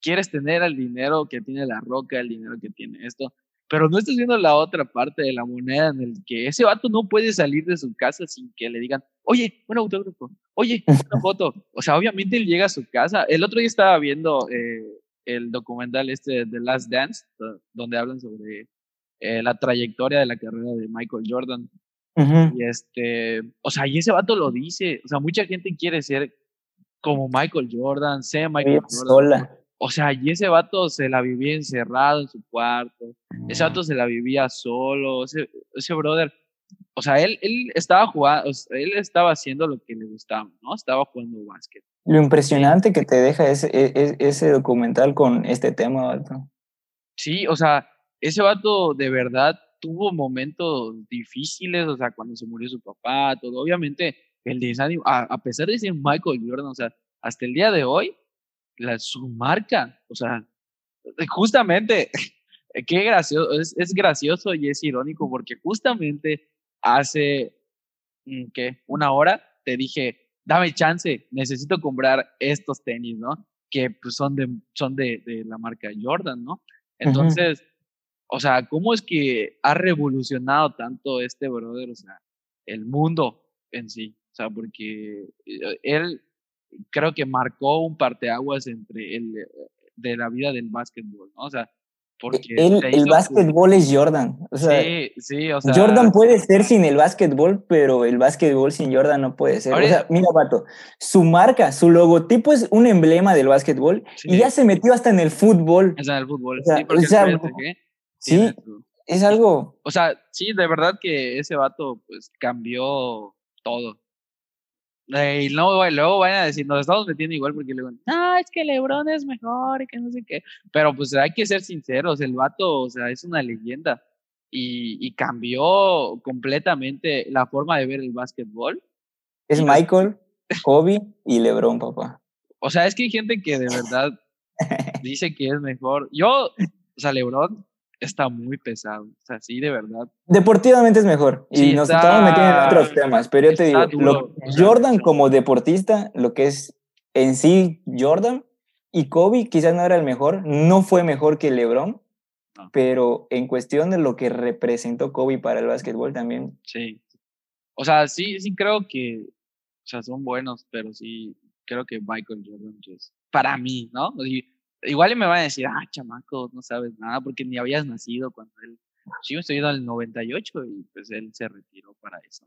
quieres tener el dinero que tiene la roca, el dinero que tiene esto, pero no estás viendo la otra parte de la moneda en el que ese vato no puede salir de su casa sin que le digan, oye, un autógrafo, oye, una foto. O sea, obviamente él llega a su casa. El otro día estaba viendo eh, el documental este de Last Dance, donde hablan sobre eh, la trayectoria de la carrera de Michael Jordan. Y este, o sea, y ese vato lo dice, o sea, mucha gente quiere ser como Michael Jordan, sea Michael Jordan. O sea, y ese vato se la vivía encerrado en su cuarto, ese vato se la vivía solo, ese, ese brother, o sea, él, él estaba jugando, él estaba haciendo lo que le gustaba, ¿no? Estaba jugando básquet. Lo impresionante que te deja ese, e, e, ese documental con este tema, vato. Sí, o sea, ese vato de verdad tuvo momentos difíciles, o sea, cuando se murió su papá, todo. Obviamente, el desánimo, a, a pesar de ser Michael Jordan, o sea, hasta el día de hoy, la, su marca, o sea, justamente, qué gracioso, es, es gracioso y es irónico porque justamente hace, mm, ¿qué? Una hora te dije, dame chance, necesito comprar estos tenis, ¿no? que pues, son, de, son de, de la marca Jordan, ¿no? Entonces, o sea, ¿cómo es que ha revolucionado tanto este brother, o sea, el mundo en sí? O sea, porque eh, él creo que marcó un parteaguas entre el, eh, de la vida del básquetbol, ¿no? O sea, porque el, el básquetbol es Jordan. O sea, sí, sí, o sea. Jordan puede ser sin el básquetbol, pero el básquetbol sin Jordan no puede ser. o sea, mira, Pato, su marca, su logotipo es un emblema del básquetbol y ya se metió hasta en el fútbol. Es en el fútbol, o sea, sí, porque o sea, ¿qué? sí es algo. O sea, sí, de verdad que ese vato, pues, cambió todo. Y luego, luego van a decir, nos estamos metiendo igual porque luego, ah, es que Lebron es mejor y que no sé qué. Pero pues hay que ser sinceros, el vato, o sea, es una leyenda y, y cambió completamente la forma de ver el básquetbol. Es Y- Michael, Kobe y LeBron, papá. O sea, es que hay gente que de verdad dice que es mejor. Yo, o sea, Lebron está muy pesado, o sea, sí, de verdad. Deportivamente es mejor. Y Sí, nos está- estamos metiendo en otros temas. Pero yo te digo, lo- o sea, Jordan como deportista, lo que es en sí Jordan, y Kobe quizás no era el mejor, no fue mejor que LeBron, No. pero en cuestión de lo que representó Kobe para el básquetbol también. Sí. O sea, sí, sí creo que, o sea, son buenos, pero sí creo que Michael Jordan es para mí, ¿no? Y igual y me van a decir, ah, chamaco, no sabes nada porque ni habías nacido cuando él, sí, yo estoy en el 98 y pues él se retiró para eso.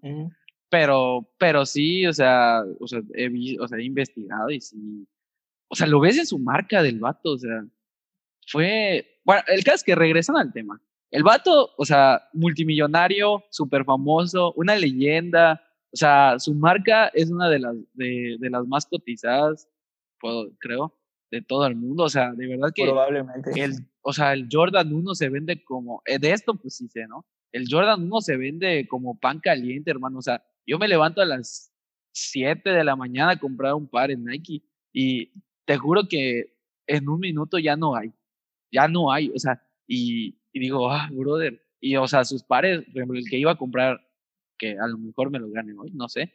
Pero, pero sí, o sea, o sea, he, vi- o sea, he investigado y sí, o sea, lo ves en su marca del vato, o sea, fue, bueno, el caso es que regresan al tema. El vato, o sea, multimillonario, súper famoso, una leyenda, o sea, su marca es una de las, de, de las más cotizadas, puedo, creo, de todo el mundo, o sea, de verdad que Probablemente. el, o sea, el Jordan 1 se vende como, eh, de esto pues sí sé, ¿no? El Jordan 1 se vende como pan caliente, hermano, o sea, yo me levanto a las 7 de la mañana a comprar un par en Nike y te juro que en un minuto ya no hay, ya no hay, o sea, y, y digo, ah, brother, y o sea, sus pares, por ejemplo, el que iba a comprar, que a lo mejor me lo gane hoy, no sé,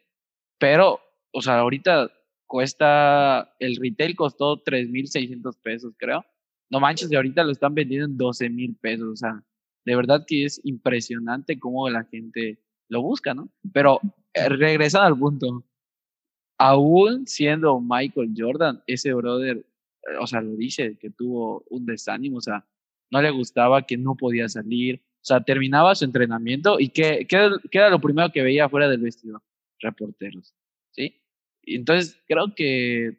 pero, o sea, ahorita cuesta, el retail costó 3.600 pesos, creo. No manches, y ahorita lo están vendiendo en 12 mil pesos. O sea, de verdad que es impresionante cómo la gente lo busca, ¿no? Pero eh, regresando al punto, aún siendo Michael Jordan, ese brother, eh, o sea, lo dice, que tuvo un desánimo, o sea, no le gustaba que no podía salir, o sea, terminaba su entrenamiento y que, que, que era lo primero que veía fuera del vestidor, reporteros, ¿sí? Entonces creo que,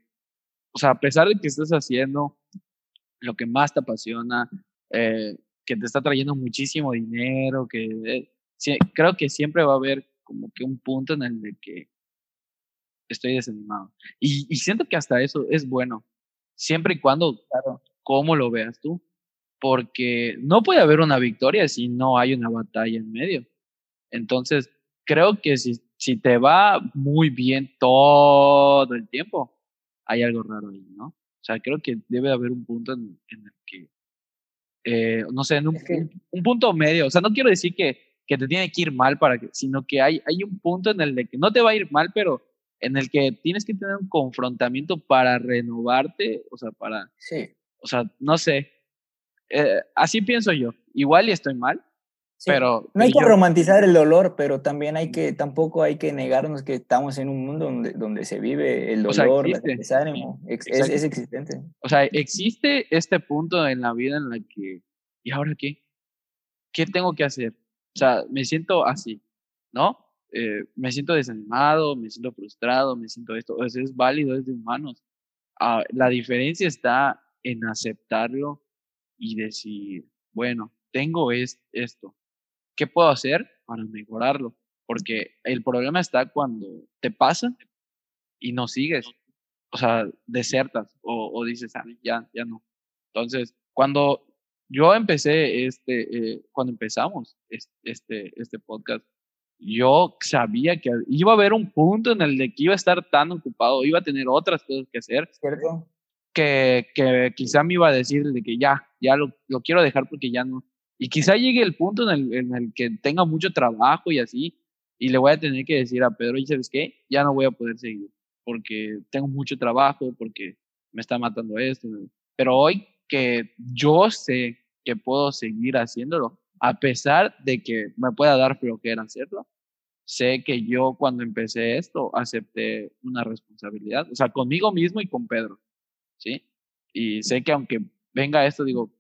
o sea, a pesar de que estés haciendo lo que más te apasiona, eh, que te está trayendo muchísimo dinero, que eh, creo que siempre va a haber como que un punto en el de que estoy desanimado. Y, y siento que hasta eso es bueno, siempre y cuando, Claro. cómo lo veas tú, porque no puede haber una victoria si no hay una batalla en medio. Entonces, creo que si, si te va muy bien todo el tiempo, hay algo raro ahí, ¿no? O sea, creo que debe haber un punto en, en el que, eh, no sé, en un, un- un punto medio. O sea, no quiero decir que, que te tiene que ir mal para que, sino que hay, hay un punto en el de que no te va a ir mal, pero en el que tienes que tener un confrontamiento para renovarte, o sea, para, Sí. o sea, no sé. Eh, así pienso yo. Igual y estoy mal, sí. pero No hay que yo- romantizar el dolor, pero también hay que, tampoco hay que negarnos que estamos en un mundo donde, donde se vive el O sea, dolor, el desánimo. Es, es existente. O sea, existe este punto en la vida en la que, ¿y ahora qué? ¿Qué tengo que hacer? O sea, me siento así, ¿no? Eh, me siento desanimado, me siento frustrado, me siento esto. O sea, es válido, es de humanos. Ah, la diferencia está en aceptarlo y decir, bueno, tengo es, esto. ¿Qué puedo hacer para mejorarlo? Porque el problema está cuando te pasa y no sigues o sea, desertas o, o dices, ah, ya, ya no. Entonces, cuando yo empecé este, eh, cuando empezamos es- este, este podcast, yo sabía que iba a haber un punto en el de que iba a estar tan ocupado, iba a tener otras cosas que hacer, ¿Cierto? que, que quizá me iba a decir de que ya, ya lo, lo quiero dejar porque ya no. Y quizá llegue el punto en el, en el que tenga mucho trabajo y así, y le voy a tener que decir a Pedro, ¿y sabes qué? Ya no voy a poder seguir, porque tengo mucho trabajo, porque me está matando esto. Pero hoy que yo sé que puedo seguir haciéndolo, a pesar de que me pueda dar flojera hacerlo, sé que yo cuando empecé esto acepté una responsabilidad, o sea, conmigo mismo y con Pedro, ¿sí? Y sé que aunque venga esto, digo,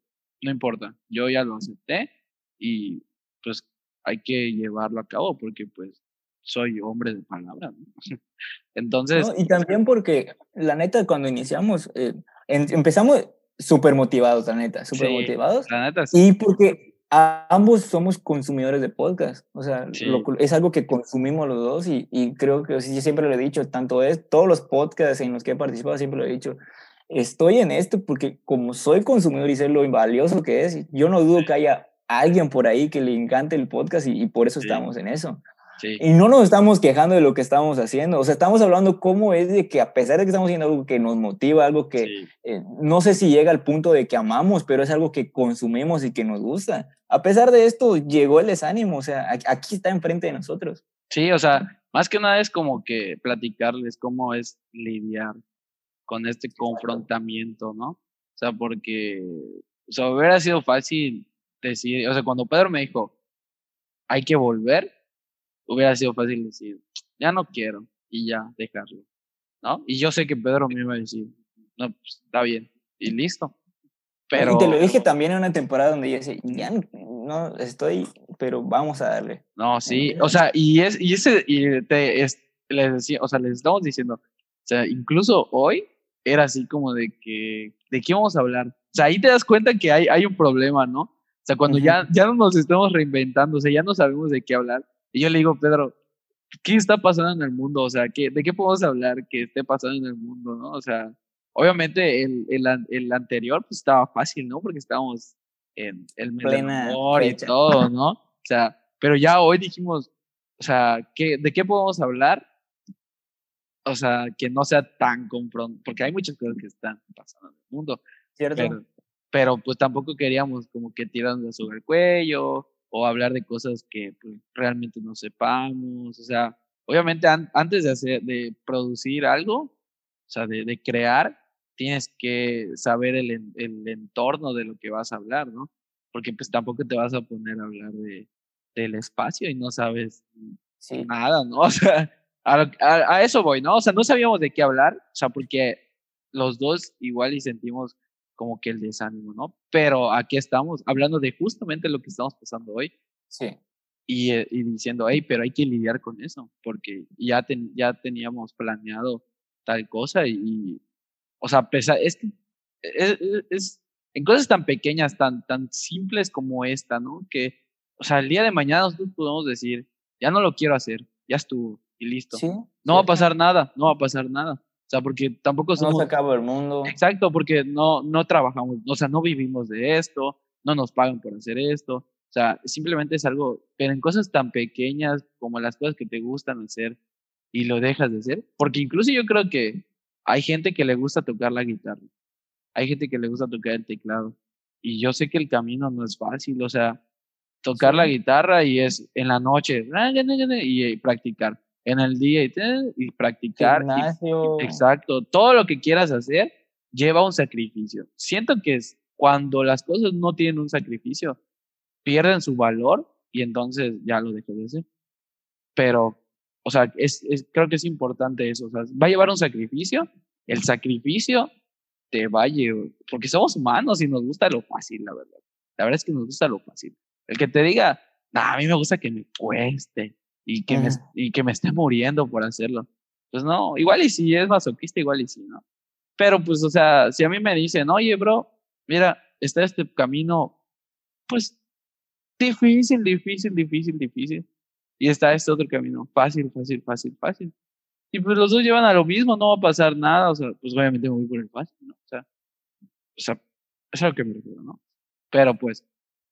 no importa, yo ya lo acepté y pues hay que llevarlo a cabo porque pues soy hombre de palabra. Entonces... y también porque la neta cuando iniciamos, eh, empezamos súper motivados, la neta, súper motivados. La neta, Y porque ambos somos consumidores de podcast, o sea, es algo que consumimos los dos y, y creo que sí, siempre lo he dicho, tanto es, todos los podcasts en los que he participado, siempre lo he dicho, estoy en esto porque como soy consumidor y sé lo valioso que es, yo no dudo que haya alguien por ahí que le encante el podcast y, por eso estamos en eso. Y no nos estamos quejando de lo que estamos haciendo, o sea, estamos hablando cómo es de que a pesar de que estamos haciendo algo que nos motiva, algo que eh, no sé si llega al punto de que amamos, pero es algo que consumimos y que nos gusta. A pesar de esto, llegó el desánimo, o sea, aquí está enfrente de nosotros. Sí, o sea, más que nada es como que platicarles cómo es lidiar con este confrontamiento, ¿no? O sea, porque, o sea, hubiera sido fácil decir, o sea, cuando Pedro me dijo, hay que volver, hubiera sido fácil decir, ya no quiero y ya dejarlo, ¿no? Y yo sé que Pedro me iba a decir, no, pues, está bien y listo. Pero... Y te lo dije también en una temporada donde yo decía, ya no estoy, pero vamos a darle. No, sí, o sea, y, es, y ese, y te, es, les decía, o sea, les estamos diciendo, o sea, incluso hoy era así como de que, ¿de qué vamos a hablar? O sea, ahí te das cuenta que hay, hay un problema, ¿no? O sea, cuando ya, ya no nos estamos reinventando, o sea, ya no sabemos de qué hablar. Y yo le digo, Pedro, ¿qué está pasando en el mundo? O sea, ¿qué, ¿de qué podemos hablar que esté pasando en el mundo, no? O sea, obviamente el, el, el anterior pues estaba fácil, ¿no? Porque estábamos en el amor y todo, ¿no? O sea, pero ya hoy dijimos, o sea, ¿qué, ¿de qué podemos hablar? O sea, que no sea tan confronto, porque hay muchas cosas que están pasando en el mundo. Cierto pero pues tampoco queríamos como que tirarnos sobre el cuello o hablar de cosas que pues, realmente no sepamos, o sea, obviamente antes de hacer, de producir algo, o sea, de, de crear, tienes que saber el, el, entorno de lo que vas a hablar, ¿no? Porque pues tampoco te vas a poner a hablar de, del espacio y no sabes nada, ¿no? O sea, a, a, eso voy, ¿no? O sea, no sabíamos de qué hablar, o sea, porque los dos igual y sentimos como que el desánimo, ¿no? Pero aquí estamos hablando de justamente lo que estamos pasando hoy. Sí. Y, eh, y diciendo, hey, pero hay que lidiar con eso, porque ya, ya teníamos planeado tal cosa y, o sea, pesar, es que es, es, en cosas tan pequeñas, tan, tan simples como esta, ¿no? Que, o sea, el día de mañana nosotros podemos decir, ya no lo quiero hacer, ya estuvo y listo. ¿Sí? No va a pasar nada, no va a pasar nada. O sea, porque tampoco somos... No se acaba el mundo. Exacto, porque no, no trabajamos, o sea, no vivimos de esto, no nos pagan por hacer esto. O sea, simplemente es algo, pero en cosas tan pequeñas como las cosas que te gustan hacer y lo dejas de hacer. Porque incluso yo creo que hay gente que le gusta tocar la guitarra, hay gente que le gusta tocar el teclado. Y yo sé que el camino no es fácil, o sea, tocar la guitarra y es en la noche y practicar en el día y, practicar. exacto, todo lo que quieras hacer lleva un sacrificio. Siento que es cuando las cosas no tienen un sacrificio, pierden su valor y entonces ya lo dejo de hacer. Pero, o sea, es, creo que es importante eso. O sea, va a llevar un sacrificio, el sacrificio te va a llevar, porque somos humanos y nos gusta lo fácil, la verdad. La verdad es que nos gusta lo fácil. El que te diga, a mí me gusta que me cueste, y que, me, y que me esté muriendo por hacerlo. Pues no, igual y si es masoquista, igual y si no. Pero pues, o sea, si a mí me dicen, oye, bro, mira, está este camino, pues difícil, difícil, difícil, difícil. Y está este otro camino, fácil, fácil, fácil, fácil. Y pues los dos llevan a lo mismo, no va a pasar nada, o sea, pues obviamente me voy por el fácil, ¿no? O sea, o sea, es a lo que me refiero, ¿no? Pero pues,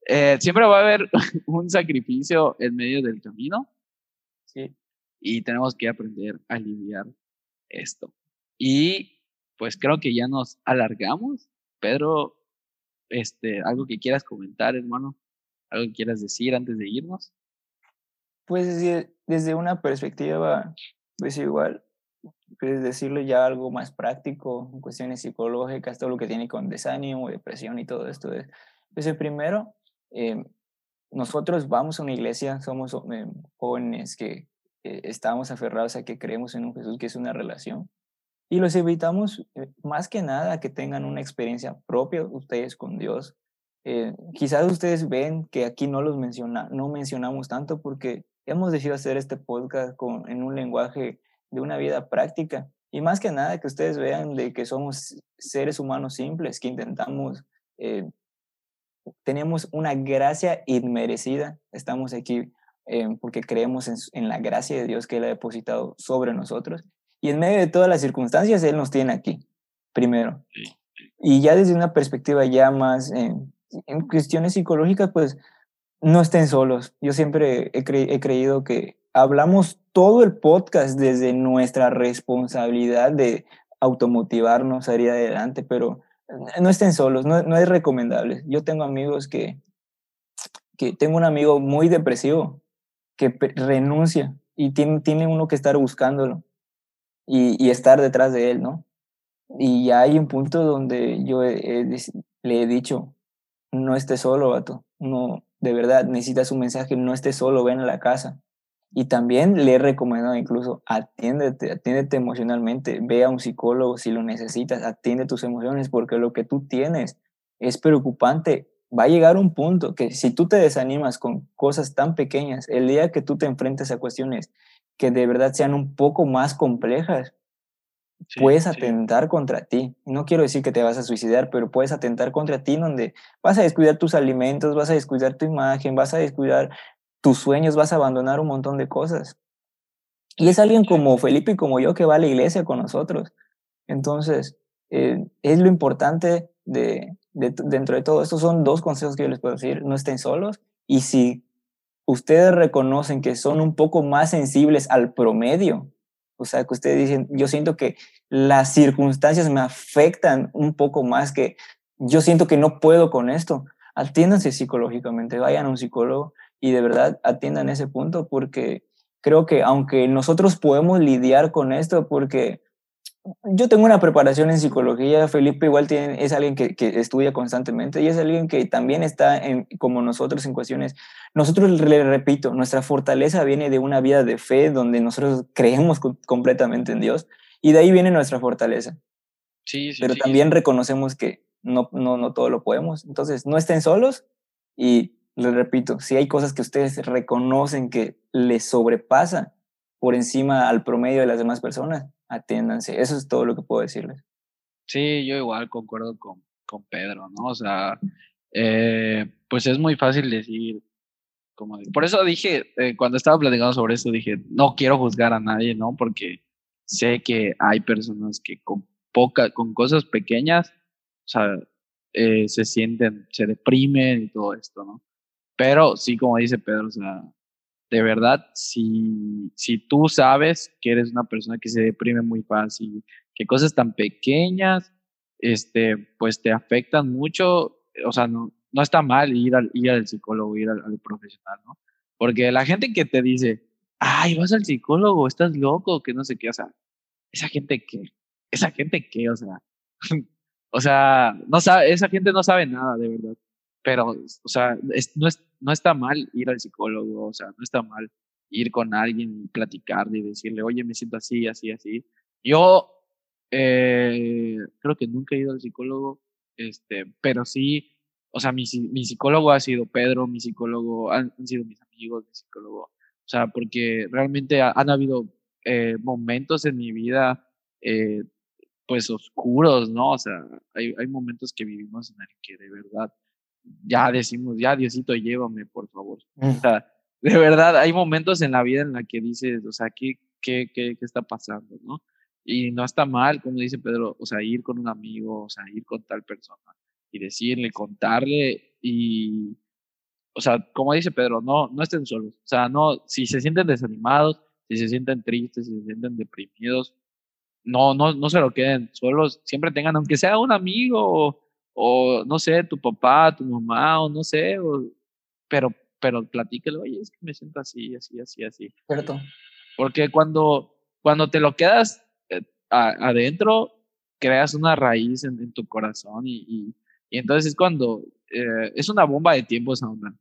eh, siempre va a haber un sacrificio en medio del camino, y tenemos que aprender a lidiar esto. Y pues creo que ya nos alargamos. Pedro, este, algo que quieras comentar, hermano, algo que quieras decir antes de irnos. Pues desde una perspectiva, pues igual, pues, decirlo ya algo más práctico, cuestiones psicológicas, todo lo que tiene con desánimo, depresión y todo esto. Es, pues el primero, eh, nosotros vamos a una iglesia, somos eh, jóvenes que estamos aferrados a que creemos en un Jesús que es una relación. Y los invitamos más que nada a que tengan una experiencia propia ustedes con Dios, eh, quizás ustedes ven que aquí no los menciona, no mencionamos tanto porque hemos decidido hacer este podcast con, en un lenguaje de una vida práctica y más que nada que ustedes vean de que somos seres humanos simples que intentamos eh, tenemos una gracia inmerecida estamos aquí eh, porque creemos en, en, la gracia de Dios que él ha depositado sobre nosotros y en medio de todas las circunstancias él nos tiene aquí primero y ya desde una perspectiva ya más en cuestiones psicológicas, pues no estén solos. Yo siempre he, creído que hablamos todo el podcast desde nuestra responsabilidad de automotivarnos a ir adelante, pero no estén solos, no, no es recomendable. Yo tengo amigos que, que tengo un amigo muy depresivo que renuncia y tiene, tiene uno que estar buscándolo y, y, estar detrás de él, ¿no? Y ya hay un punto donde yo le he dicho, no estés solo, vato. No, de verdad, necesitas un mensaje, no estés solo, ven a la casa. Y también le he recomendado incluso, atiéndete, atiéndete emocionalmente, ve a un psicólogo si lo necesitas, atiende tus emociones, porque lo que tú tienes es preocupante. Va a llegar un punto que si tú te desanimas con cosas tan pequeñas, el día que tú te enfrentes a cuestiones que de verdad sean un poco más complejas, puedes atentar contra ti. No quiero decir que te vas a suicidar, pero puedes atentar contra ti donde vas a descuidar tus alimentos, vas a descuidar tu imagen, vas a descuidar tus sueños, vas a abandonar un montón de cosas. Y es alguien como Felipe y como yo que va a la iglesia con nosotros. Entonces, eh, es lo importante de, dentro de todo esto. Son dos consejos que yo les puedo decir. No estén solos. Y si ustedes reconocen que son un poco más sensibles al promedio, o sea, que ustedes dicen, yo siento que las circunstancias me afectan un poco más que yo siento que no puedo con esto. Atiéndanse psicológicamente, vayan a un psicólogo y de verdad atiendan ese punto porque creo que aunque nosotros podemos lidiar con esto, porque yo tengo una preparación en psicología, Felipe igual tiene, es alguien que, que, estudia constantemente y es alguien que también está en, como nosotros en cuestiones. Nosotros, le repito, nuestra fortaleza viene de una vida de fe donde nosotros creemos completamente en Dios y de ahí viene nuestra fortaleza. Sí, sí, Pero también reconocemos que no, no, no todo lo podemos. Entonces, no estén solos y les repito, si hay cosas que ustedes reconocen que les sobrepasa por encima al promedio de las demás personas, atiéndanse. Eso es todo lo que puedo decirles. Sí, yo igual concuerdo con, con Pedro, ¿no? O sea, eh, pues es muy fácil decir, como, por eso dije, eh, cuando estaba platicando sobre esto, dije, no quiero juzgar a nadie, ¿no? Porque sé que hay personas que con poca, con cosas pequeñas, o sea, eh, se sienten, se deprimen y todo esto, ¿no? Pero sí, como dice Pedro, o sea, de verdad, si, si tú sabes que eres una persona que se deprime muy fácil, que cosas tan pequeñas, este, pues te afectan mucho, o sea, no, no está mal ir al, ir al psicólogo, ir al, profesional, ¿no? Porque la gente que te dice, ay, vas al psicólogo, estás loco, que no sé qué, o sea, esa gente que, esa gente que, o sea, o sea, no sabe, esa gente no sabe nada, de verdad pero, o sea, no, es, no está mal ir al psicólogo, o sea, no está mal ir con alguien y platicarle y decirle, oye, me siento así, así, así. Yo eh, creo que nunca he ido al psicólogo, este, pero sí, o sea, mi, mi psicólogo ha sido Pedro, mi psicólogo han, sido mis amigos, mi psicólogo, o sea, porque realmente han habido eh, momentos en mi vida, eh, pues oscuros, ¿no? O sea, hay, hay momentos que vivimos en el que de verdad ya decimos, ya Diosito, llévame, por favor. O mm. sea, de verdad, hay momentos en la vida en la que dices, o sea, ¿qué, qué, qué, qué está pasando, no? Y no está mal, como dice Pedro, o sea, ir con un amigo, o sea, ir con tal persona y decirle, contarle y, o sea, como dice Pedro, no, no estén solos. O sea, no, si se sienten desanimados, si se sienten tristes, si se sienten deprimidos, no, no, no se lo queden solos. Siempre tengan, aunque sea un amigo o, no sé, tu papá, tu mamá, o no sé, o, pero, pero platíquelo, oye, es que me siento así, así, así, así. Cierto. Porque cuando, cuando te lo quedas adentro creas una raíz en, tu corazón y, entonces es cuando eh, es una bomba de tiempo esa onda.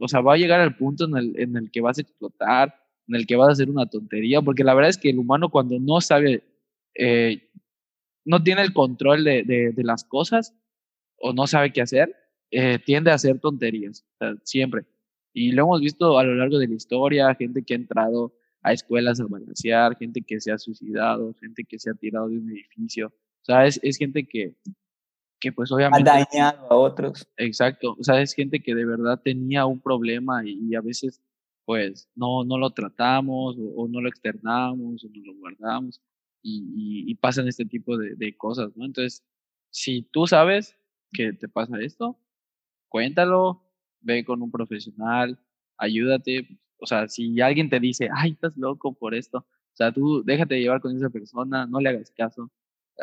o sea, va a llegar al punto en el, en el que vas a explotar, en el que vas a hacer una tontería, porque la verdad es que el humano cuando no sabe, eh, no tiene el control de, de, las cosas o no sabe qué hacer, eh, tiende a hacer tonterías, siempre. Y lo hemos visto a lo largo de la historia, gente que ha entrado a escuelas a balancear, gente que se ha suicidado, gente que se ha tirado de un edificio. O sea, es, es gente que, que pues obviamente... Ha dañado a otros. Exacto. O sea, es gente que de verdad tenía un problema y, a veces pues no, no lo tratamos o, no lo externamos o no lo guardamos y, y, pasan este tipo de, de cosas, ¿no? Entonces, si tú sabes que te pasa esto, cuéntalo, ve con un profesional, ayúdate, o sea, si alguien te dice, ay, estás loco por esto, o sea, tú déjate llevar con esa persona, no le hagas caso.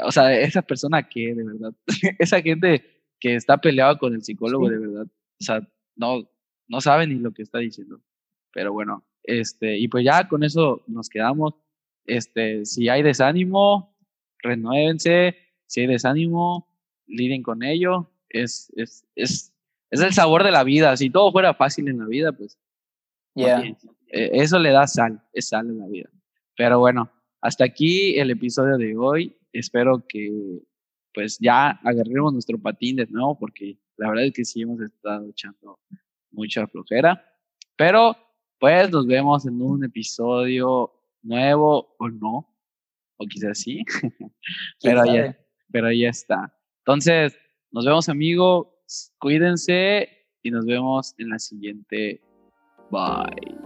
O sea, esa persona que, de verdad, esa gente que está peleada con el psicólogo, de verdad, o sea, no, no sabe ni lo que está diciendo. Pero bueno, este, y pues ya con eso nos quedamos. Este, si hay desánimo, renuévense. Si hay desánimo, liden con ello. Es, es, es, es el sabor de la vida. Si todo fuera fácil en la vida, pues eh, eso le da sal, es sal en la vida. Pero bueno, hasta aquí el episodio de hoy. Espero que pues ya agarremos nuestro patín de nuevo porque la verdad es que sí hemos estado echando mucha flojera. Pero pues nos vemos en un episodio nuevo o no, o quizás sí, pero, ya, pero ya está. Entonces, nos vemos amigos, cuídense y nos vemos en la siguiente Bye.